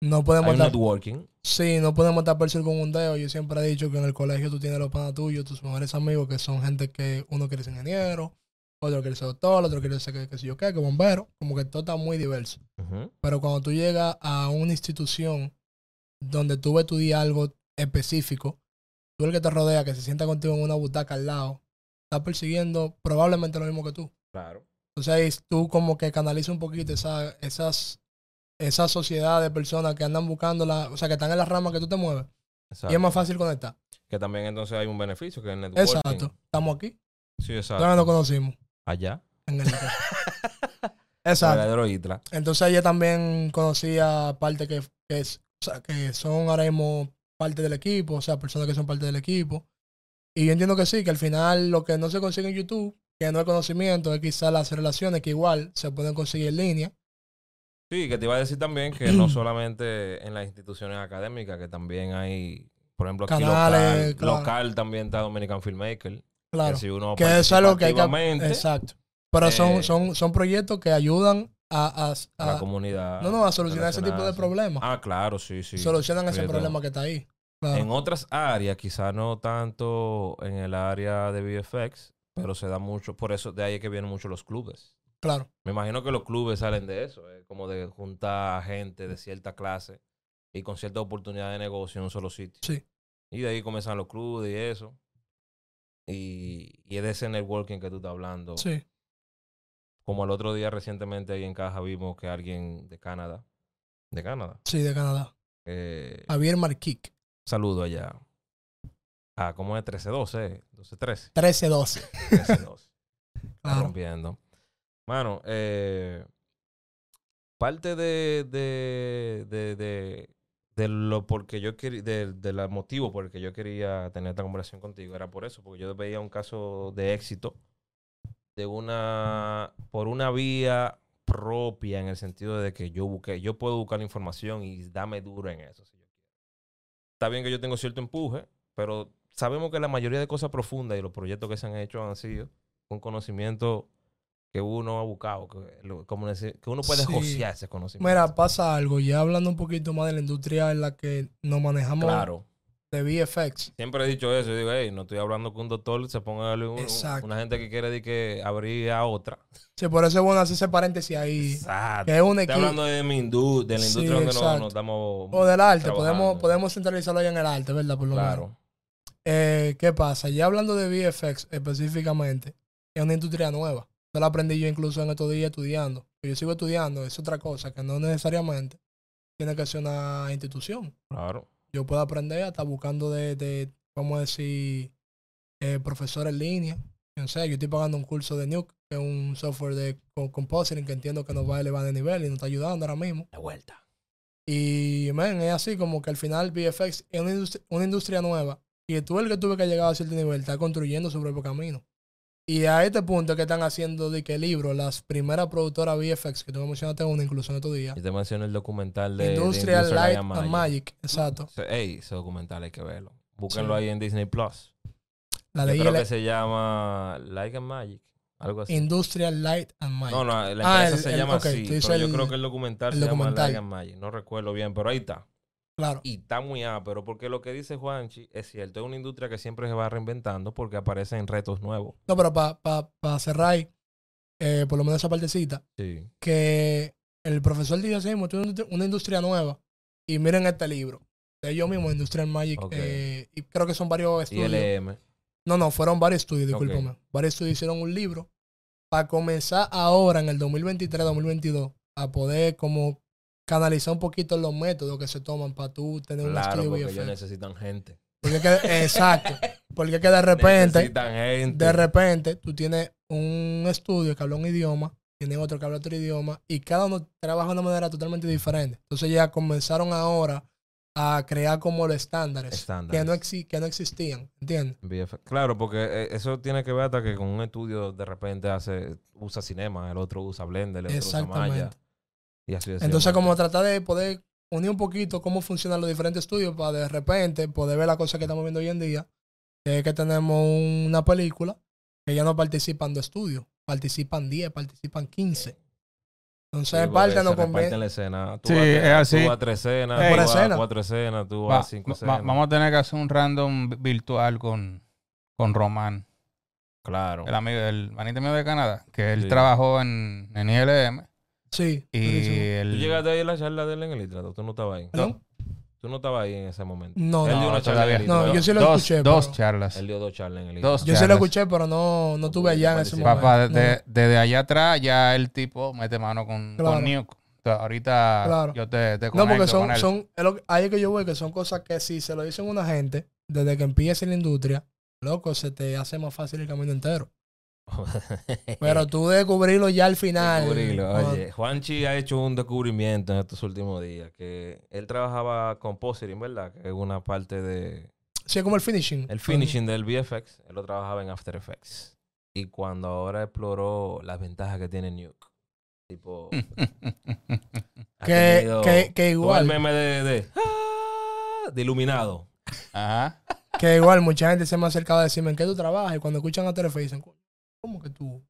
no podemos Hay estar, networking. sí, no podemos estar perfil con un dedo. Yo siempre he dicho que en el colegio tú tienes los panas tuyos, tus mejores amigos, que son gente que uno quiere ser ingeniero, otro quiere ser doctor, otro quiere ser que, que sé yo qué, que bombero, como que todo está muy diverso. Pero cuando tú llegas a una institución donde tú estudias algo específico, tú el que te rodea, que se sienta contigo en una butaca al lado, está persiguiendo probablemente lo mismo que tú. Claro. Entonces tú como que canalizas un poquito esa, esas, esa sociedad de personas que andan buscando la, o sea, que están en las ramas que tú te mueves. Exacto. Y es más fácil conectar. Que también entonces hay un beneficio que es el networking. Exacto. Estamos aquí. Sí, Todavía exacto. nos conocimos. Allá. En el (laughs) Exacto. Entonces ella también conocía parte que, que, es- o sea, que son ahora mismo parte del equipo, o sea, personas que son parte del equipo. Y yo entiendo que sí, que al final lo que no se consigue en YouTube, que no es conocimiento, es quizás las relaciones que igual se pueden conseguir en línea. Sí, que te iba a decir también que no (clears throat) solamente en las instituciones académicas, que también hay, por ejemplo, aquí Canales, local, claro. local también está Dominican Filmmaker. Claro. Que si uno Que eso es algo que hay que... Exacto. Pero son, eh, son, son proyectos que ayudan a... a- a la comunidad. no, no, a solucionar ese tipo de problemas. Ah, claro, sí, sí. Solucionan ese problema que está ahí. Claro. En otras áreas, quizás no tanto en el área de VFX, pero se da mucho, por eso de ahí es que vienen mucho los clubes. Claro. Me imagino que los clubes salen de eso, eh, como de juntar gente de cierta clase y con cierta oportunidad de negocio en un solo sitio. Sí. Y de ahí comienzan los clubes y eso. Y, y es de ese networking que tú estás hablando. Sí. Como el otro día recientemente ahí en Caja vimos que alguien de Canadá, de Canadá, Sí, de Canadá. eh, Javier Marquic. saludo allá. Ah, ¿cómo es? 13-12, 12-13. 13-12. 13-12. Está Claro. rompiendo. Mano, eh, parte de, de, de, de, de lo porque yo quería, de, de motivo por el que yo quería tener esta conversación contigo era por eso, porque yo veía un caso de éxito de una, por una vía propia en el sentido de que yo busqué, yo puedo buscar información y dame duro en eso. si yo quiero. Está bien que yo tengo cierto empuje, pero sabemos que la mayoría de cosas profundas y los proyectos que se han hecho han sido con conocimiento que uno ha buscado, que, lo- como decir, que uno puede Sí. josear ese conocimiento. Mira, pasa algo. Ya hablando un poquito más de la industria en la que nos manejamos claro. De VFX. Siempre he dicho eso. Yo digo, hey, no estoy hablando que un doctor se ponga un- una gente que quiere decir que abrir a otra. Sí, por eso es bueno hacer ese paréntesis ahí. Exacto. Que es un Estoy equipo. hablando de mi industria, de la Sí, industria donde nos, nos estamos. O del arte. trabajando. Podemos, podemos centralizarlo ahí en el arte, ¿verdad? Por lo menos. Claro. Eh, ¿Qué pasa? Ya hablando de VFX específicamente, es una industria nueva. Eso lo aprendí yo incluso en estos días estudiando. Yo sigo estudiando, es otra cosa que no necesariamente tiene que ser una institución. Claro. Yo puedo aprender hasta buscando de, de vamos a decir, eh, profesor en línea. No sé, yo estoy pagando un curso de Nuke, que es un software de co- compositing que entiendo que nos va a elevar de nivel y nos está ayudando ahora mismo. De vuelta. Y, man, es así como que al final VFX es una industria, una industria nueva. Y tú el que tuve que llegar a cierto nivel está construyendo su propio camino. Y a este punto que están haciendo de que libro, las primeras productoras VFX, que tú me mencionaste una incluso en estos días. Y te mencioné el documental de. de Industrial Light and Magic. Exacto. Ey, ese documental hay que verlo. Búsquenlo Sí. ahí en Disney Plus. La Yo creo que se llama Light and Magic. Algo así. Industrial Light and Magic. No, no, la Ah, empresa el- se el- llama ok, así. Pero yo creo que el documental el se documental. llama Light and Magic. No recuerdo bien, pero ahí está. Claro. Y está muy ápero, porque lo que dice Juanchi es cierto. Es una industria que siempre se va reinventando porque aparecen retos nuevos. No, pero para cerrar, ahí, eh, por lo menos esa partecita, Sí. que el profesor dice así, mismo, "Esto es una industria- nueva. Y miren este libro. De ellos mismos, Industrial Magic. Eh, y creo que son varios estudios. LM. No, no, fueron varios estudios, discúlpame. Varios estudios hicieron un libro para comenzar ahora, en el 2023-2022, a poder como canalizar un poquito los métodos que se toman para tú tener un Claro, estudio porque ellos necesitan gente. Porque que, (laughs) exacto. Porque que de repente, Necesitan gente. de repente, tú tienes un estudio que habla un idioma, tienes otro que habla otro idioma, y cada uno trabaja de una manera totalmente diferente. Entonces ya comenzaron ahora a crear como los estándares, Estándares. Que, no exi- que no existían, ¿entiendes? Claro, porque eh, eso tiene que ver hasta que con un estudio de repente hace usa cinema, el otro usa Blender, el otro usa Maya. Y así Entonces como tratar de poder unir un poquito cómo funcionan los diferentes estudios para de repente poder ver la cosa que estamos viendo hoy en día, que es que tenemos una película que ya no participan dos estudios, participan 10, participan 15. Entonces, Sí, parte no conviene. la escena. Tú Sí, vas a- es así. Tú vas a tres escenas, Ey. tú vas escena. cuatro escenas, tú Va- vas a cinco va- escenas. vamos a tener que hacer un random virtual con, con Román, Claro. el amigo, el manito mío de Canadá, que él Sí. trabajó en, en ILM. Sí. Y buenísimo. el, ¿Tú llegaste ahí a la charla de él en el Itrato? ¿Tú no estabas ahí? ¿Perdón? Tú no estabas ahí en ese momento. No, Él dio no, una charla todavía en el no, yo sí lo dos, escuché, dos pero- charlas. Él dio dos charlas en el Dos. Yo sí lo escuché, pero no, no estuve allá en ese momento. Papá, No. desde, desde allá atrás ya el tipo mete mano con, Claro. con sea, ahorita Claro. yo te, te No, porque son, con él. son que- ahí es que yo voy, que son cosas que si se lo dicen a una gente, desde que empieza en la industria, loco, se te hace más fácil el camino entero. Pero (laughs) tú descubrirlo ya al final. Descubrirlo. Oye, Juanchi ha hecho un descubrimiento en estos últimos días. Que él trabajaba con Positing, ¿verdad? Que es una parte de... Sí, es como el finishing. El finishing del VFX. Él lo trabajaba en After Effects. Y cuando ahora exploró las ventajas que tiene Nuke. Tipo... (laughs) Que, que, igual, el meme de... de, ¡ah! de iluminado. Ajá. que igual mucha gente se me ha acercado a decirme en qué tú trabajas y cuando escuchan a Telefe dicen, ¿cómo que tú?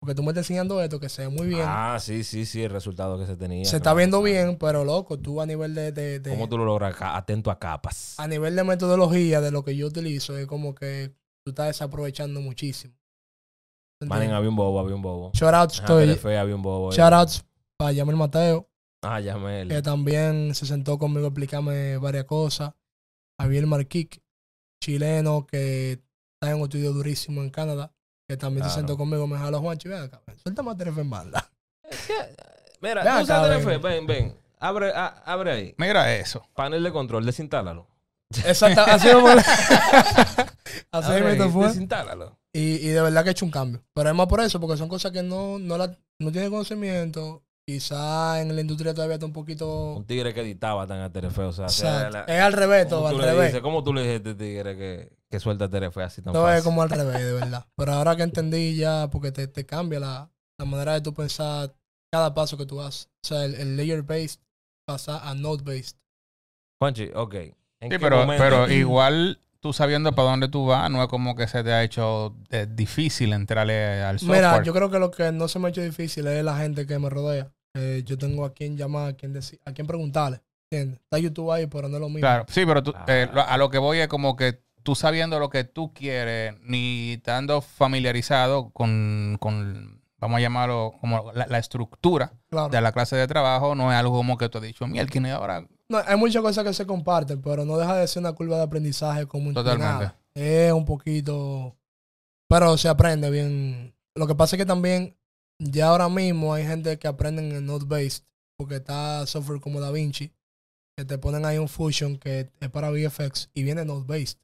Porque tú me estás enseñando esto que se ve muy bien. Ah, sí, sí, sí. El resultado que se tenía. se está viendo bien, pero loco, tú a nivel de, de, de- ¿Cómo tú lo logras? Atento a capas. a nivel de metodología de lo que yo utilizo, es como que tú estás desaprovechando muchísimo. Manen, había un bobo, había un bobo. Shoutouts, estoy, Telefe, había un bobo. shoutouts para Yamel Mateo, Ah, él. que también se sentó conmigo a explicarme varias cosas. Javier Marquic, chileno, que está en un estudio durísimo en Canadá, que también se Claro. sentó conmigo, me jaló Juanchi, ven acá, suéltame a Telefe en banda. Mira, Ven tú acá, usas ven. Telefe, ven, ven. Abre, a- abre ahí. Mira eso. Panel de control, desinstálalo. Exacto, así mismo- (laughs) así Abre mismo ahí, fue. Desinstálalo. Y, y de verdad que he hecho un cambio. Pero es más por eso, porque son cosas que no, no, la, no tiene conocimiento Quizá en la industria todavía está un poquito... Un tigre que editaba tan a Terefe. O sea, la- es al revés, ¿cómo todo, al tú le revés. dices? ¿Cómo tú le dices a este tigre que, que suelta Terefe así tan Todo es fácil? como al revés, de verdad. Pero ahora que entendí ya, porque te, te cambia la, la manera de tú pensar cada paso que tú haces. O sea, el, el layer-based pasa a node-based. Juanchi, ok. ¿En Sí, qué pero, momento- pero igual tú sabiendo para dónde tú vas, no es como que se te ha hecho eh, difícil entrarle al software. Mira, yo creo que lo que no se me ha hecho difícil es la gente que me rodea. Eh, yo tengo a quien llamar, a quien, decir, a quien preguntarle. ¿entiendes? Está YouTube ahí, pero no es lo mismo. Claro, sí, pero tú, Ah. eh, lo- a lo que voy es como que tú sabiendo lo que tú quieres, ni estando familiarizado con, con vamos a llamarlo, como la, la estructura Claro. de la clase de trabajo, no es algo como que tú has dicho, mira, y ahora No, hay muchas cosas que se comparten, pero no deja de ser una curva de aprendizaje como Totalmente. Es un poquito... Pero se aprende bien. Lo que pasa es que también ya ahora mismo hay gente que aprenden en Node-based, porque está software como DaVinci, que te ponen ahí un Fusion que es para VFX y viene Node-based.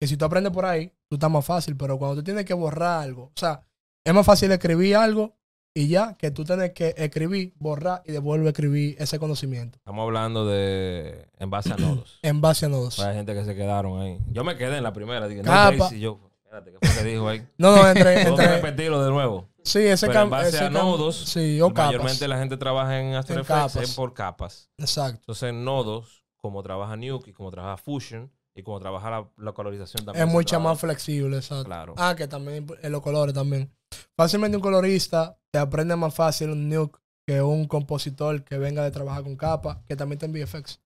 Que si tú aprendes por ahí, tú estás más fácil, pero cuando tú tienes que borrar algo, o sea, es más fácil escribir algo y ya que tú tienes que escribir, borrar y devolver a escribir ese conocimiento Estamos hablando de en base a (clears throat) nodos. en base a nodos. Hay gente que se quedaron ahí. Yo me quedé en la primera. Dije, no, Capa. Daisy, y yo, espérate, ¿qué fue que dijo ahí? No, no, entre, (laughs) Tengo que entre repetirlo de nuevo. sí, ese Pero en base a nodos, Sí, o capas. Mayormente la gente trabaja en After En Effects capas. por capas. Exacto. Entonces, en nodos, como trabaja Nuke y como trabaja Fusion y como trabaja la, la colorización también. Es trabaja. más flexible, exacto. Claro. Ah, que también en los colores también. Fácilmente un colorista te aprende más fácil un nuke que un compositor que venga de trabajar con capa, que también está en VFX.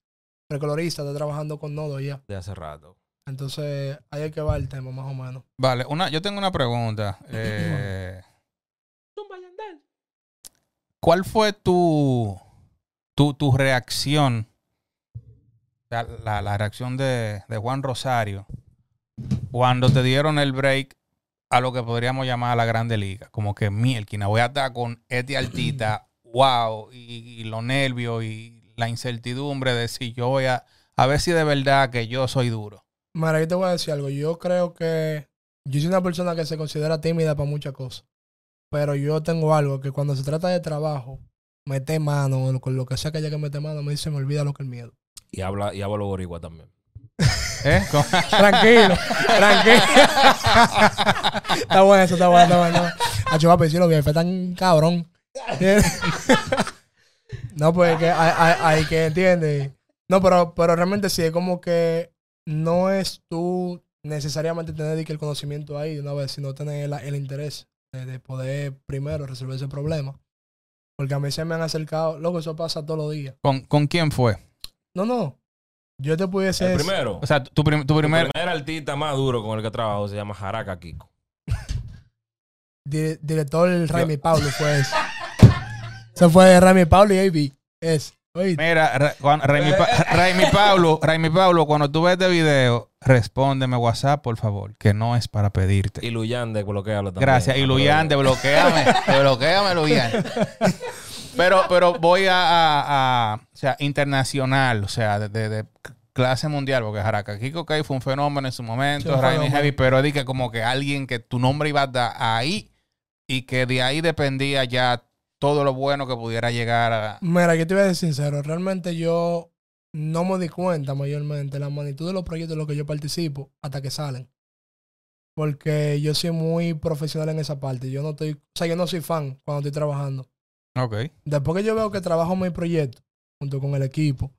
Pero el colorista está trabajando con nodos ya. De hace rato. Entonces, ahí hay que va el tema, más o menos. Vale, una, yo tengo una pregunta. Eh, ¿Cuál fue tu, tu, tu reacción? La, la- la reacción de, de Juan Rosario cuando te dieron el break a lo que podríamos llamar la Grande Liga. Como que mielquina, voy a estar con este altita, (clears throat) wow, y, y los nervios y la incertidumbre de si yo voy a, a ver si de verdad que yo soy duro. Mira, yo te voy a decir algo. Yo creo que yo soy una persona que se considera tímida para muchas cosas. Pero yo tengo algo que cuando se trata de trabajo, mete mano, con lo que sea que haya que meter mano, me dice, me olvida lo que el miedo. Y habla, y habla boricua también. ¿Eh? (laughs) Tranquilo, tranquilo. (laughs) está bueno eso, está bueno, está bueno. Papi, sí, lo vi, fue tan cabrón. (laughs) no, pues que hay, hay, hay que entiende. No, pero, pero realmente sí, es como que no es tú necesariamente tener el conocimiento ahí de una vez, sino tener el, el interés de, de poder primero resolver ese problema. Porque a mí se me han acercado, loco, eso pasa todos los días. ¿Con, con quién fue? No, no. Yo te pudiese El decir- primero. O sea, tu, prim- tu el primer... primer artista más duro con el que trabajo se llama Jaraka Kiko. Di- director Raimi Pablo fue ese. Se fue Raimi Pablo y AB. Es. Oíste. Mira, Ra- Juan- Raimi, Pa- Raimi Pablo, Raimi Pablo, cuando tú ves este video, respóndeme WhatsApp, por favor, que no es para pedirte. Y Luyan de bloquealo también. Gracias. Y Luyan, desbloquéame, desbloquéame, Luyan. (laughs) Pero, pero voy a, a- a- o sea, internacional, o sea, de, de- de clase mundial, porque Jaraka Kiko Kai fue un fenómeno en su momento, Raimi. Heavy, pero di que como que alguien que tu nombre iba a estar ahí y que de ahí dependía ya todo lo bueno que pudiera llegar a... Mira, yo te voy a decir sincero. Realmente yo no me di cuenta mayormente la magnitud de los proyectos en los que yo participo hasta que salen. Porque yo soy muy profesional en esa parte. Yo no estoy, o sea, yo no soy fan cuando estoy trabajando. Ok. Después que yo veo que trabajo mi proyecto junto con el equipo,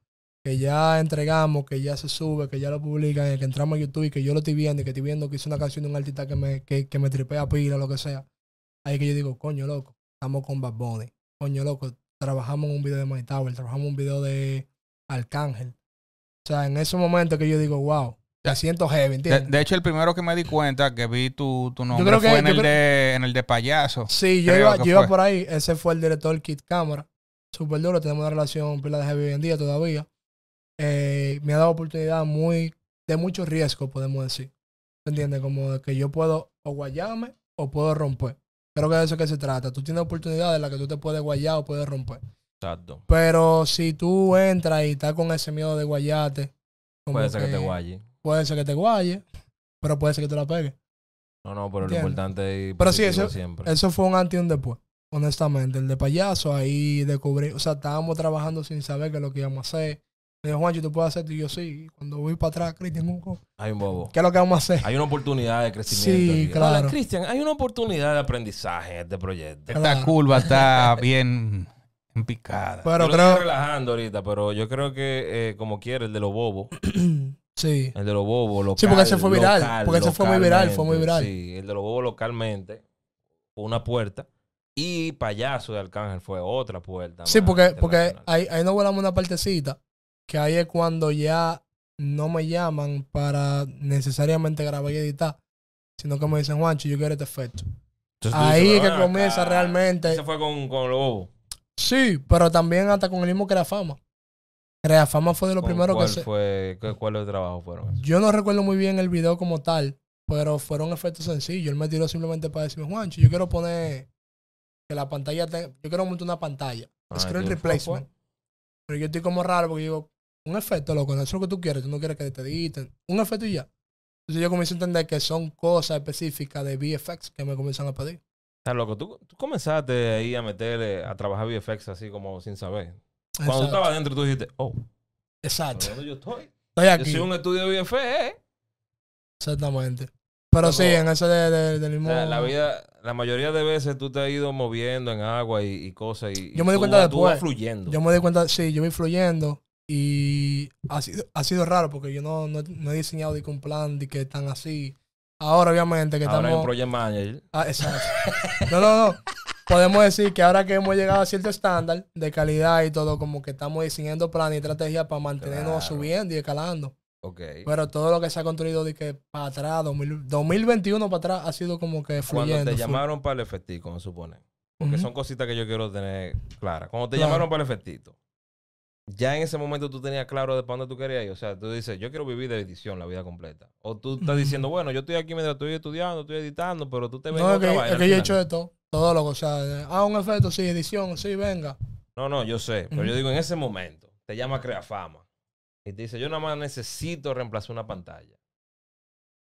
que ya entregamos, que ya se sube, que ya lo publican, que entramos a YouTube y que yo lo estoy viendo y que estoy viendo que hice una canción de un artista que me, que, que me tripea pila, lo que sea. Ahí que yo digo, coño, loco, estamos con Bad Bunny. Coño, loco, trabajamos un video de My Tower, trabajamos un video de Arcángel. O sea, en ese momento que yo digo, wow, me siento heavy, De, ¿entiendes? de hecho, el primero que me di cuenta que vi tu, tu nombre creo que- fue en yo el, creo- de, en el de payaso. Sí, yo iba, yo iba por ahí. Ese fue el director Kit Cámara. Súper duro. Tenemos una relación pila de heavy hoy en día todavía. Eh, me ha dado oportunidad muy de mucho riesgo, podemos decir. ¿Me entiendes? Como de que yo puedo o guayarme o puedo romper. Creo que de eso que se trata. Tú tienes oportunidades en las que tú te puedes guayar o puedes romper. Exacto. Pero si tú entras y estás con ese miedo de guayarte, como Puede ser que te guaye. Puede ser que te guaye, pero puede ser que te la pegues. No, no, pero lo importante es ir Pero sí, eso- siempre. Eso fue un antes y un después. honestamente. El de payaso, ahí descubrí, o sea, estábamos trabajando sin saber qué es lo que íbamos a hacer. Me dijo, Juancho, ¿tú puedes hacer esto? Y yo, sí. Y Cuando voy para atrás, Cristian, ¿qué Hay un bobo. es lo que vamos a hacer? Hay una oportunidad de crecimiento. Sí, aquí. claro. Hola, Cristian, hay una oportunidad de aprendizaje en este proyecto. Esta curva está (laughs) bien en picada. Pero yo lo estoy creo, relajando ahorita, pero yo creo que, eh, como quiere, el de los bobos. (clears throat) sí. El de los bobos local. Sí, porque ese fue viral, local, porque ese fue muy viral, fue muy viral. Sí, el de los bobos localmente fue una puerta. Y Payaso de Arcángel fue otra puerta. Sí, porque, porque ahí, ahí nos volamos una partecita, que ahí es cuando ya no me llaman para necesariamente grabar y editar, sino que me dicen, Juancho, yo quiero este efecto. Entonces ahí dices, es que "Ven comienza acá". realmente. Ese fue con, con los bobos. Sí, pero también hasta con el mismo Creafama. Creafama fue de lo ¿Con primero que ¿Cuál se... fue? ¿Qué- ¿Cuáles trabajos fueron? Yo no recuerdo muy bien el video como tal, pero fueron efectos sencillos. Él me tiró simplemente para decirme, Juancho, yo quiero poner que la pantalla... te- Yo quiero montar una pantalla. Ah, Screen replacement. Pero yo estoy como raro porque digo, un efecto, loco, no es lo que tú quieres. Tú no quieres que te editen. Un efecto y ya. Entonces yo comienzo a entender que son cosas específicas de VFX que me comienzan a pedir. Está loco. Tú, tú comenzaste ahí a meterle, a trabajar VFX así como sin saber. Cuando tú estabas adentro, tú dijiste, oh, Exacto. ¿dónde yo estoy? Estoy Yo aquí. soy un estudio de VFX, ¿eh? Exactamente. Pero sí, Como- en ese de, de- del O mismo... sea, la vida, la mayoría de veces tú te has ido moviendo en agua y, y cosas. Y, Yo me di tú cuenta vas- tú vas después. fluyendo. Yo me di cuenta, sí, yo voy fluyendo y ha sido, ha sido raro porque yo no, no, no he diseñado de un plan de que están así. Ahora, obviamente, que Ahora hay un estamos. project manager. Ah, exacto. No, no, no. Podemos decir que ahora que hemos llegado a cierto estándar de calidad y todo, como que estamos diseñando planes y estrategias para mantenernos Claro. subiendo y escalando. Ok. Pero todo lo que se ha construido de que para atrás, 2000 2021 para atrás, ha sido como que Cuando fluyendo. te flu- llamaron para el efectito, me supone. Porque son cositas que yo quiero tener claras. Cuando te Claro. llamaron para el efectito, ya en ese momento tú tenías claro de para dónde tú querías ir. O sea, tú dices, yo quiero vivir de edición la vida completa. O tú estás diciendo, bueno, yo estoy aquí mientras estoy estudiando, estoy editando, pero tú te ves No, es que, es yo he hecho de todo. Todo lo que, o sea, ah, un efecto, sí, edición, sí, venga. No, no, yo sé. Pero yo digo, en ese momento, te llama Creafama. Y te dice, yo nada más necesito reemplazar una pantalla.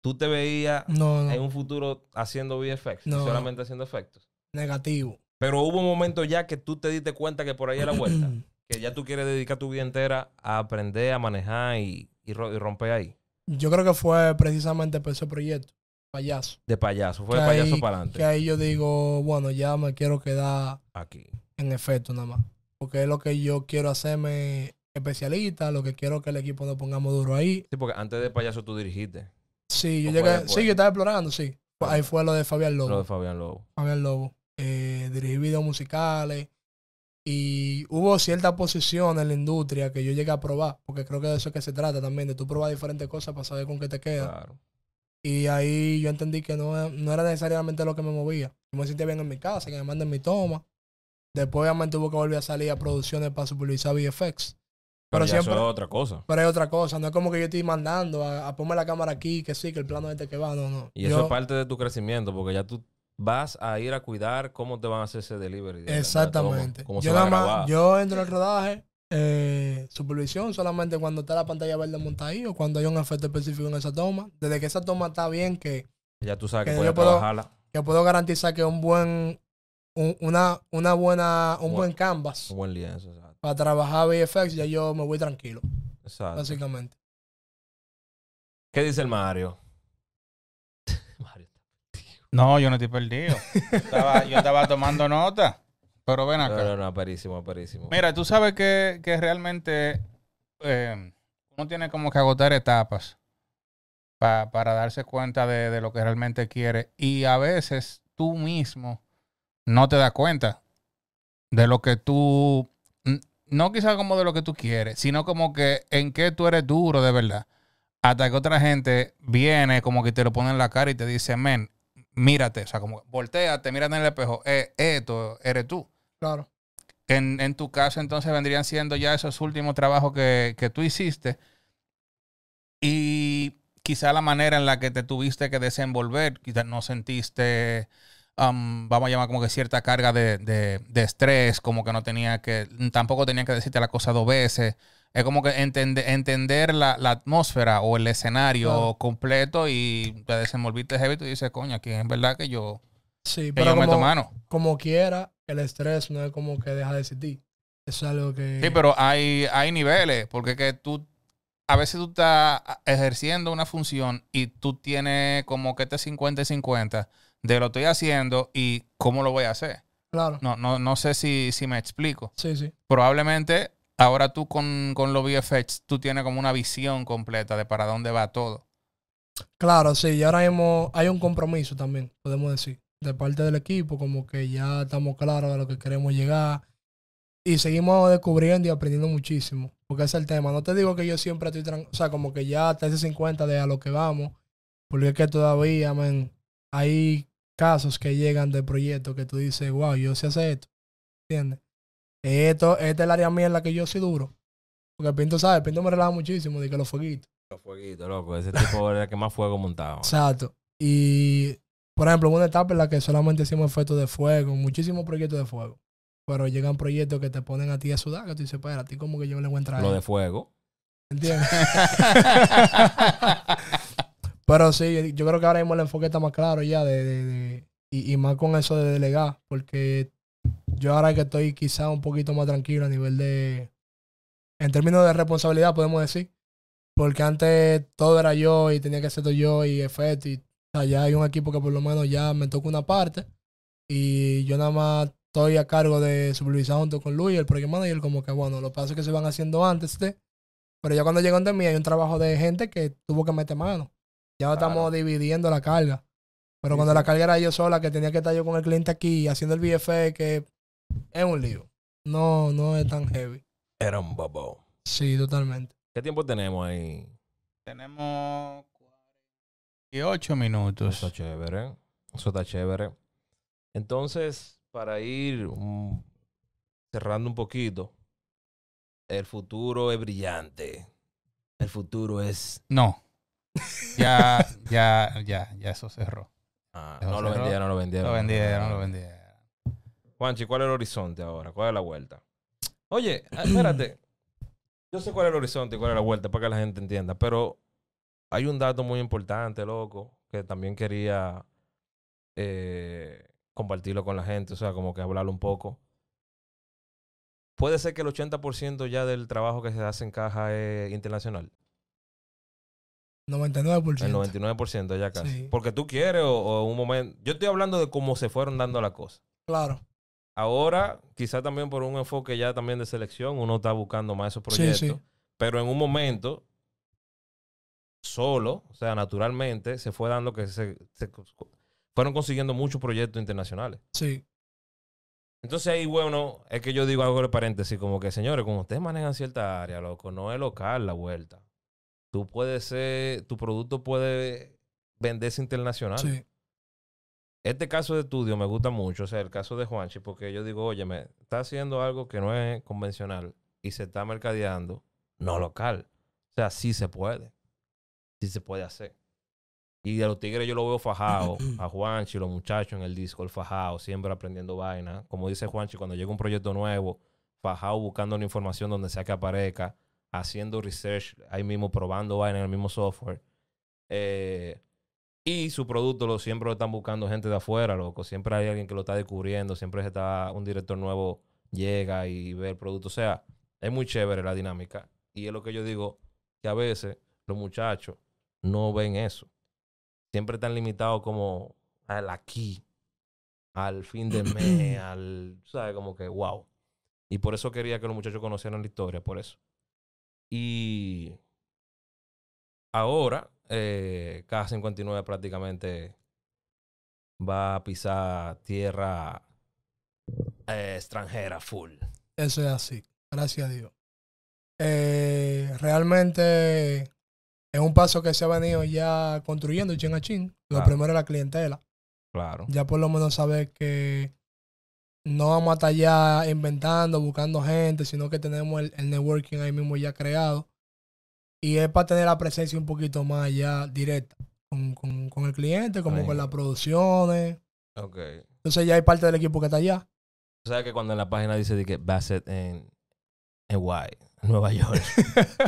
Tú te veías No, no. en un futuro haciendo VFX, No. solamente haciendo efectos. Negativo. Pero hubo un momento ya que tú te diste cuenta que por ahí es la vuelta. (clears throat) que ya tú quieres dedicar tu vida entera a aprender a manejar y, y ro- y romper ahí. Yo creo que fue precisamente por ese proyecto, payaso. De payaso, fue de Que payaso ahí- para Que adelante. ahí yo digo, bueno, ya me quiero quedar Aquí. en efecto nada más. Porque es lo que yo quiero hacerme especialista, lo que quiero que el equipo nos pongamos duro ahí. Sí, porque antes de payaso tú dirigiste Sí, yo ¿O fue llegué, sí, yo estaba explorando, sí. Ahí fue lo de Fabián Lobo. lo de Fabián Lobo. Fabián Lobo. Eh, dirigí videos musicales. Y hubo cierta posición en la industria que yo llegué a probar, porque creo que de eso es que se trata también, de tú probar diferentes cosas para saber con qué te queda. Claro. Y ahí yo entendí que no, no era necesariamente lo que me movía. Yo me sentía bien en mi casa, que me manden mi toma. Después obviamente tuve que volver a salir a producciones para supervisar VFX. Pero, siempre- eso es otra cosa. Pero hay otra cosa, no es como que yo estoy mandando a, a ponerme la cámara aquí, que sí, que el plano este que va, no, no. Y eso es parte de tu crecimiento, porque ya tú vas a ir a cuidar cómo te van a hacer ese delivery. Exactamente. toma, cómo yo nada yo entro en el rodaje, eh, supervisión solamente cuando está la pantalla verde montada ahí o cuando hay un efecto específico en esa toma. Desde que esa toma está bien, que, Ya tú sabes que que puedes yo puedo- trabajarla. que puedo garantizar que un buen, un- una, una buena, un buen canvas Un buen lienzo, exacto. para trabajar VFX, ya yo me voy tranquilo, Exacto. básicamente. ¿Qué dice el? Mario. No, yo no estoy perdido. (laughs) Estaba- yo estaba tomando nota. Pero ven acá. No, no, no. Mira, tú sabes que, que realmente eh, uno tiene como que agotar etapas pa- para darse cuenta de, de lo que realmente quiere. Y a veces tú mismo no te das cuenta de lo que tú, no quizás como de lo que tú quieres, sino como que en qué tú eres duro de verdad. Hasta que otra gente viene como que te lo pone en la cara y te dice, men, mírate, o sea, como volteate, mírate en el espejo, eh, esto eres tú. Claro. En, en tu caso, entonces vendrían siendo ya esos últimos trabajos que, que tú hiciste. Y quizá la manera en la que te tuviste que desenvolver, quizás no sentiste, um, vamos a llamar como que cierta carga de, de- de estrés, como que no tenía que, tampoco tenía que decirte la cosa dos veces. Es como que entende- entender la, la atmósfera o el escenario Claro. completo y te desenvolviste heavy y tú dices, coño, aquí es verdad que yo, Sí, que pero yo meto como, mano. como quiera, el estrés no es como que deja de existir. Eso es algo que... Sí, pero hay, hay niveles, porque que tú, a veces tú estás ejerciendo una función y tú tienes como que este 50 y 50 de lo estoy haciendo y cómo lo voy a hacer. Claro. No, no, no sé si, si me explico. Sí, sí. Probablemente ahora tú con, con los VFX, tú tienes como una visión completa de para dónde va todo. Claro, sí. Y ahora mismo hay un compromiso también, podemos decir, de parte del equipo, como que ya estamos claros de lo que queremos llegar. Y seguimos descubriendo y aprendiendo muchísimo. Porque ese es el tema. No te digo que yo siempre estoy O sea, como que ya hasta ese 50 de a lo que vamos. Porque es que todavía, hay casos que llegan de proyectos que tú dices, wow, yo sé hacer esto. ¿Entiendes? Esto, esta es el área mía en la que yo soy duro. Porque Pinto sabe, Pinto me relaja muchísimo de que los fueguitos. Los fueguitos, loco. Ese tipo era el que más fuego montaba. Exacto. Y, por ejemplo, una etapa en la que solamente hicimos efectos de fuego, muchísimos proyectos de fuego. Pero llegan proyectos que te ponen a ti a sudar, que tú dices, espera, a ti como que yo le voy a entrar. Lo ahí". de fuego. ¿Entiendes? (laughs) (laughs) Pero sí, yo creo que ahora mismo el enfoque está más claro ya de, de- de- y, y más con eso de delegar, porque yo ahora que estoy quizá un poquito más tranquilo a nivel de, en términos de responsabilidad podemos decir, porque antes todo era yo y tenía que hacer todo yo y efecto y o sea, ya hay un equipo que por lo menos ya me toca una parte y yo nada más estoy a cargo de supervisar junto con Luis, el project manager, como que bueno, los pasos que se van haciendo antes de, pero ya cuando llegan de mí hay un trabajo de gente que tuvo que meter mano. Ya Claro. estamos dividiendo la carga. Pero Sí, cuando sí. la carga era yo sola, que tenía que estar yo con el cliente aquí haciendo el BFE, que es un lío. No, no es tan heavy. Era un bobo. Sí, totalmente. ¿Qué tiempo tenemos ahí? Tenemos 48 Eso minutos. está chévere. Eso está chévere. Entonces, para ir mm, cerrando un poquito, el futuro es brillante. El futuro es. No. (laughs) Ya, ya, ya, ya eso cerró. Ah, no lo vendieron, no lo vendieron. Lo vendieron, lo vendieron. Juanchi, ¿cuál es el horizonte ahora? ¿Cuál es la vuelta? Oye, ah, espérate. (coughs) Yo sé cuál es el horizonte y cuál es la vuelta para que la gente entienda, pero hay un dato muy importante, loco, que también quería eh, compartirlo con la gente, o sea, como que hablarlo un poco. Puede ser que el 80% ya del trabajo que se hace en caja es internacional. 99%. El 99% ya casi. Sí. Porque tú quieres o, o un momento... Yo estoy hablando de cómo se fueron dando las cosas. Claro. Ahora, quizá también por un enfoque ya también de selección, uno está buscando más esos Sí, proyectos. sí. Pero en un momento, solo, o sea, naturalmente, se fue dando que se, se- fueron consiguiendo muchos proyectos internacionales. Sí. Entonces ahí, bueno, es que yo digo algo de paréntesis, como que, señores, como ustedes manejan cierta área, loco, no es local la vuelta. Tú puedes ser, tu producto puede venderse internacional. Sí. Este caso de estudio me gusta mucho, o sea, el caso de Juanchi, porque yo digo, oye, me está haciendo algo que no es convencional y se está mercadeando, no local. O sea, sí se puede. Sí se puede hacer. Y a los tigres yo lo veo fajado, (clears throat) a Juanchi, los muchachos en el disco, el fajado, siempre aprendiendo vaina. Como dice Juanchi, cuando llega un proyecto nuevo, fajado buscando la información donde sea que aparezca, haciendo research ahí mismo, probando vaina en el mismo software. Eh, y su producto lo siempre lo están buscando gente de afuera, loco. Siempre hay alguien que lo está descubriendo. Siempre está un director nuevo llega y ve el producto. O sea, es muy chévere la dinámica. Y es lo que yo digo, que a veces los muchachos no ven eso. Siempre están limitados como al aquí, al fin de mes, (clears throat) al, ¿sabes? Como que, wow. Y por eso quería que los muchachos conocieran la historia, por eso. Y ahora, eh, K59 prácticamente va a pisar tierra eh, extranjera full. Eso es así. Gracias a Dios. Eh, realmente es un paso que se ha venido ya construyendo chin a chin. Lo Claro. primero es la clientela. Claro. Ya por lo menos saber que no vamos a estar ya inventando, buscando gente, sino que tenemos el, el networking ahí mismo ya creado. Y es para tener la presencia un poquito más ya directa con, con- con el cliente, como Ahí. con las producciones. Ok. Entonces ya hay parte del equipo que está allá. O sea que cuando en la página dice de que Bassett en, en Guay, Nueva York,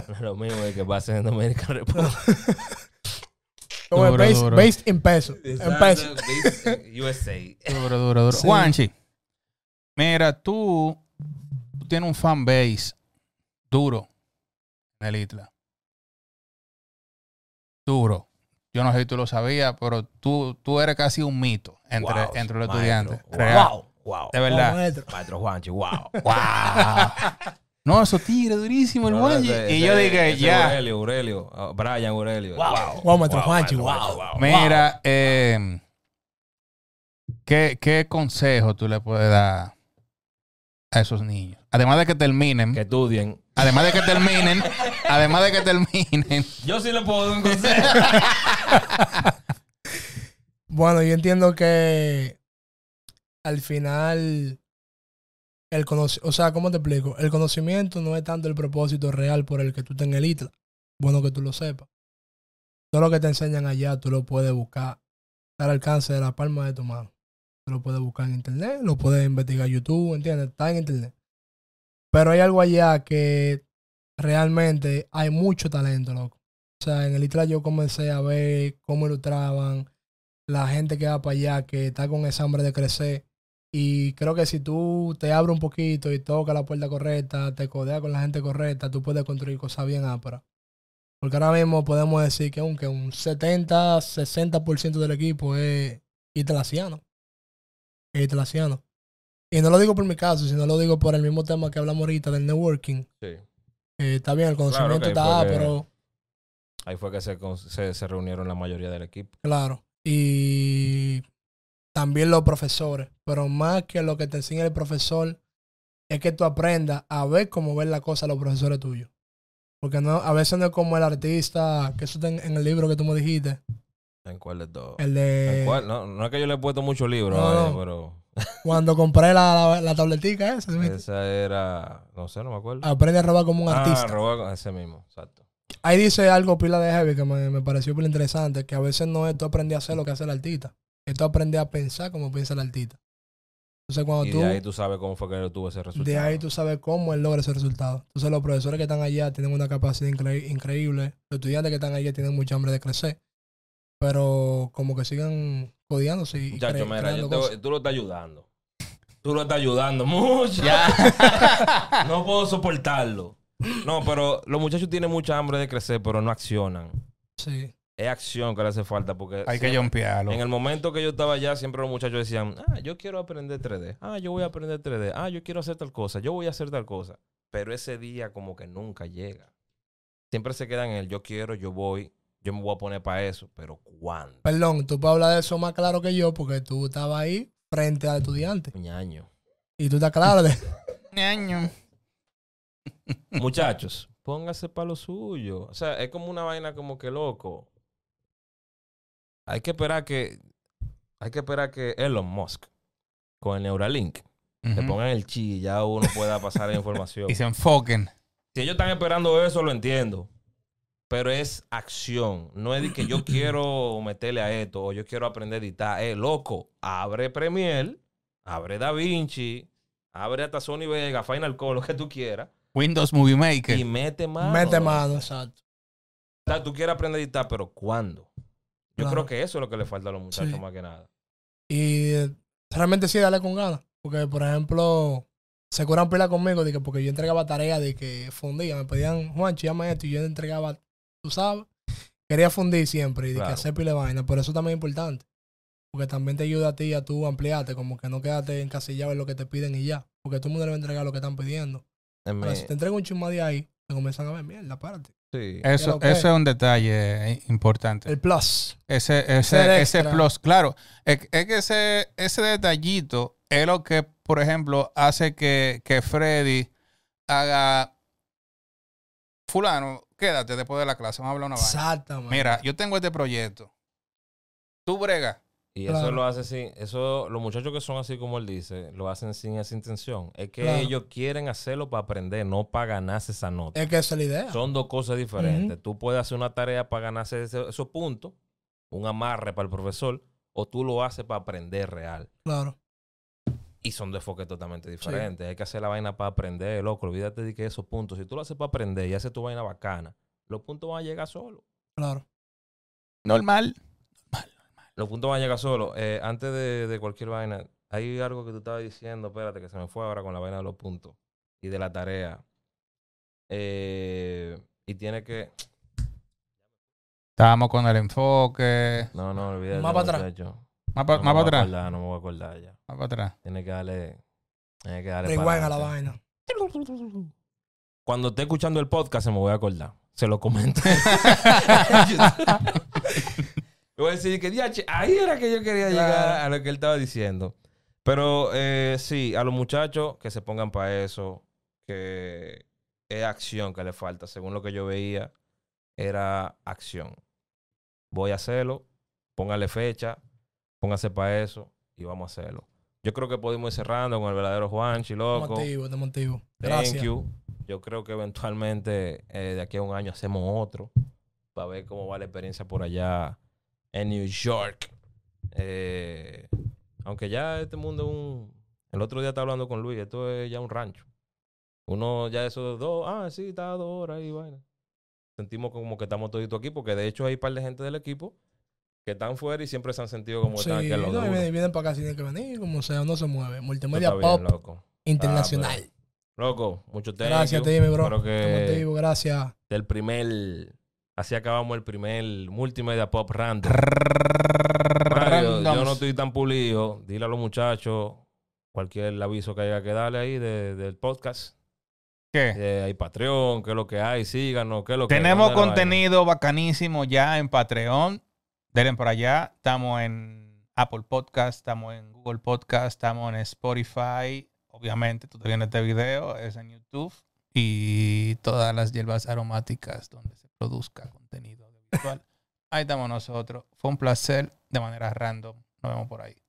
no es (laughs) (laughs) lo mismo de que Bassett en Dominican Republic. (laughs) ¿Cómo es? Duro, Based, duro. based in peso. En peso. USA. Duro, duro, duro. Sí. Juanchi, mira, tú, tú tienes un fan base duro en el Isla. Duro. Yo no sé si tú lo sabías, pero tú, tú eres casi un mito entre, Wow, entre los maestro. estudiantes. Wow. Real. Wow. De Oh, verdad. maestro. Maestro Juanchi, wow. (laughs) ¡Wow! No, eso tigre durísimo el No, ese- Y yo ese- dije, ese ya. Aurelio, Aurelio. ah, Brian Aurelio. Wow. Wow, maestro Juanchi, wow. Mira, eh, ¿qué, ¿qué consejo tú le puedes dar a esos niños? Además de que terminen, Que estudien. además de que terminen, además de que terminen. Yo sí le puedo dar un consejo. (laughs) Bueno, yo entiendo que al final el conocimiento, o sea, ¿cómo te explico? El conocimiento no es tanto el propósito real por el que tú estés en el ITLA. Bueno que tú lo sepas. Todo lo que te enseñan allá, tú lo puedes buscar al alcance de la palma de tu mano. Lo puedes buscar en internet, lo puedes investigar en YouTube, ¿entiendes? Está en internet. Pero hay algo allá que realmente hay mucho talento, loco. O sea, en el ITLA yo comencé a ver cómo ilustraban, la gente que va para allá, que está con esa hambre de crecer. Y creo que si tú te abres un poquito y tocas la puerta correcta, te codeas con la gente correcta, tú puedes construir cosas bien ásperas. Porque ahora mismo podemos decir que aunque un 70, 60% del equipo es italaciano. Es italaciano. Y no lo digo por mi caso, sino lo digo por el mismo tema que hablamos ahorita del networking. Sí. Eh, está bien, el conocimiento está, que- pero Ahí fue que se, se, se reunieron la mayoría del equipo. Claro. Y también los profesores. Pero más que lo que te enseña el profesor, es que tú aprendas a ver cómo ven la cosa los profesores tuyos. Porque no, a veces no es como el artista, que eso está en, en el libro que tú me dijiste. ¿En cuál de todos? El ¿En de cuál? No, no es que yo le he puesto muchos libros, No, no. pero (laughs) cuando compré la, la, la tabletica esa. ¿sí me- esa era, no sé, no me acuerdo. Aprende a robar como un Ah, artista. robar con ese mismo, exacto. Ahí dice algo pila de heavy que me, me pareció muy interesante, que a veces no es tú aprender a hacer lo que hace el artista, es tú aprender a pensar como piensa el artista. Entonces cuando Y tú... de ahí tú sabes cómo fue que él tuvo ese resultado. De ahí tú sabes cómo él logra ese resultado. Entonces los profesores que están allá tienen una capacidad incre- increíble. Los estudiantes que están allá tienen mucha hambre de crecer. Pero como que sigan codiándose y Muchacho, cre- mira, creando yo te- cosas. tú lo estás ayudando. Tú lo estás ayudando mucho. Ya. (laughs) No puedo soportarlo. No, pero los muchachos tienen mucha hambre de crecer, pero no accionan. Sí. Es acción que le hace falta porque Hay que jumpearlo. en el momento que yo estaba allá, siempre los muchachos decían, ah, yo quiero aprender 3D. Ah, yo voy a aprender 3D. Ah, yo quiero hacer tal cosa. Yo voy a hacer tal cosa. Pero ese día como que nunca llega. Siempre se quedan en el yo quiero, yo voy, yo me voy a poner para eso. Pero ¿cuándo? Perdón, tú puedes hablar de eso más claro que yo porque tú estabas ahí frente al estudiante. Ñaño. Y tú estás claro de... (laughs) Ñaño. Muchachos, póngase para lo suyo. O sea, es como una vaina como que loco. Hay que esperar que. Hay que esperar que Elon Musk con el Neuralink le pongan el chi y ya uno pueda pasar la (laughs) información. Y se enfoquen. Si ellos están esperando eso, lo entiendo. Pero es acción. No es de que yo (clears throat) quiero meterle a esto o yo quiero aprender a editar. Eh, loco, abre Premiere, abre Da Vinci, abre hasta Sony Vega, Final Cut, lo que tú quieras. Windows Movie Maker. Y mete mano. Mete mano, exacto. O sea, tú quieres aprender a editar, pero ¿cuándo? Yo Claro. creo que eso es lo que le falta a los muchachos Sí. más que nada. Y eh, realmente sí, dale con ganas. Porque, por ejemplo, se curan pila conmigo de que porque yo entregaba tareas de que fundía. Me pedían, Juan, llama esto. Y yo entregaba, tú sabes. Quería fundir siempre y de Claro. que hacer pila de vaina. Por eso también es importante. Porque también te ayuda a ti a tú ampliarte. Como que no quedarte encasillado en lo que te piden y ya. Porque todo el mundo debe entregar lo que están pidiendo. En Ahora, mi- si te entrego un chisma de ahí, te comienzan a ver, mierda, párate. sí. Eso, eso es. un detalle eh, importante. El plus. Ese, ese, ese plus, claro. Es, es que ese, ese detallito es lo que, por ejemplo, hace que, que Freddy haga. Fulano, quédate después de la clase, vamos a hablar una vaina. Exactamente. Mira, yo tengo este proyecto. Tú brega. Y eso lo hace sin, eso, los muchachos que son así como él dice, lo hacen sin esa intención. Es que Claro. ellos quieren hacerlo para aprender, no para ganarse esa nota. Es que esa es la idea. Son dos cosas diferentes. Tú puedes hacer una tarea para ganarse ese- esos puntos, un amarre para el profesor, o tú lo haces para aprender real. Claro. Y son de enfoque totalmente diferentes. Hay que hacer la vaina para aprender, loco. Olvídate de que esos puntos, si tú lo haces para aprender y haces tu vaina bacana, los puntos van a llegar solos. Claro. Normal. Los puntos van a llegar solos. Eh, antes de, de cualquier vaina, hay algo que tú estabas diciendo, espérate, que se me fue ahora con la vaina de los puntos y de la tarea. Eh, y tiene que. Estábamos con el enfoque. No, no, olvídate. Más para atrás. Más para No me voy a atrás. acordar, no me voy a acordar ya. Más para atrás. Tiene que darle. Tiene que darle. Rewind para a la vaina. Cuando esté escuchando el podcast, se me voy a acordar. Se lo comento. (laughs) Me voy a decir que, diache, ahí era que yo quería llegar Claro. a lo que él estaba diciendo. Pero eh, sí, a los muchachos que se pongan para eso, que es acción que le falta. Según lo que yo veía, era acción. Voy a hacerlo, póngale fecha, póngase para eso y vamos a hacerlo. Yo creo que podemos ir cerrando con el verdadero Juanchi, loco. Motivo, de motivo. Thank Gracias. you. Yo creo que eventualmente eh, de aquí a un año hacemos otro para ver cómo va la experiencia por allá en New York. Eh, aunque ya este mundo es un... El otro día estaba hablando con Luis, esto es ya un rancho. Uno ya esos dos, ah, sí, está a dos horas y vaina. Sentimos como que estamos toditos aquí, porque de hecho hay un par de gente del equipo que están fuera y siempre se han sentido como que Sí, están aquí no, y uno. vienen, para acá si tienen que venir, como sea, no se mueve. Multimedia bien, Pop loco. Internacional. Loco, mucho thank gracias ti, mi bro. Que- Te motivo, gracias. del primer. Así acabamos el primer multimedia pop random. Mario, yo no estoy tan pulido. Dile a los muchachos cualquier aviso que haya que darle ahí de- del podcast. ¿Qué? Eh, hay Patreon, qué es lo que hay, síganos, qué es lo que Tenemos contenido bacanísimo ya en Patreon. Denle por allá. Estamos en Apple Podcast, estamos en Google Podcast, estamos en Spotify. Obviamente, tú te este video, es en YouTube. Y todas las hierbas aromáticas donde se produzca contenido audiovisual. Ahí estamos nosotros. Fue un placer de manera random. Nos vemos por ahí.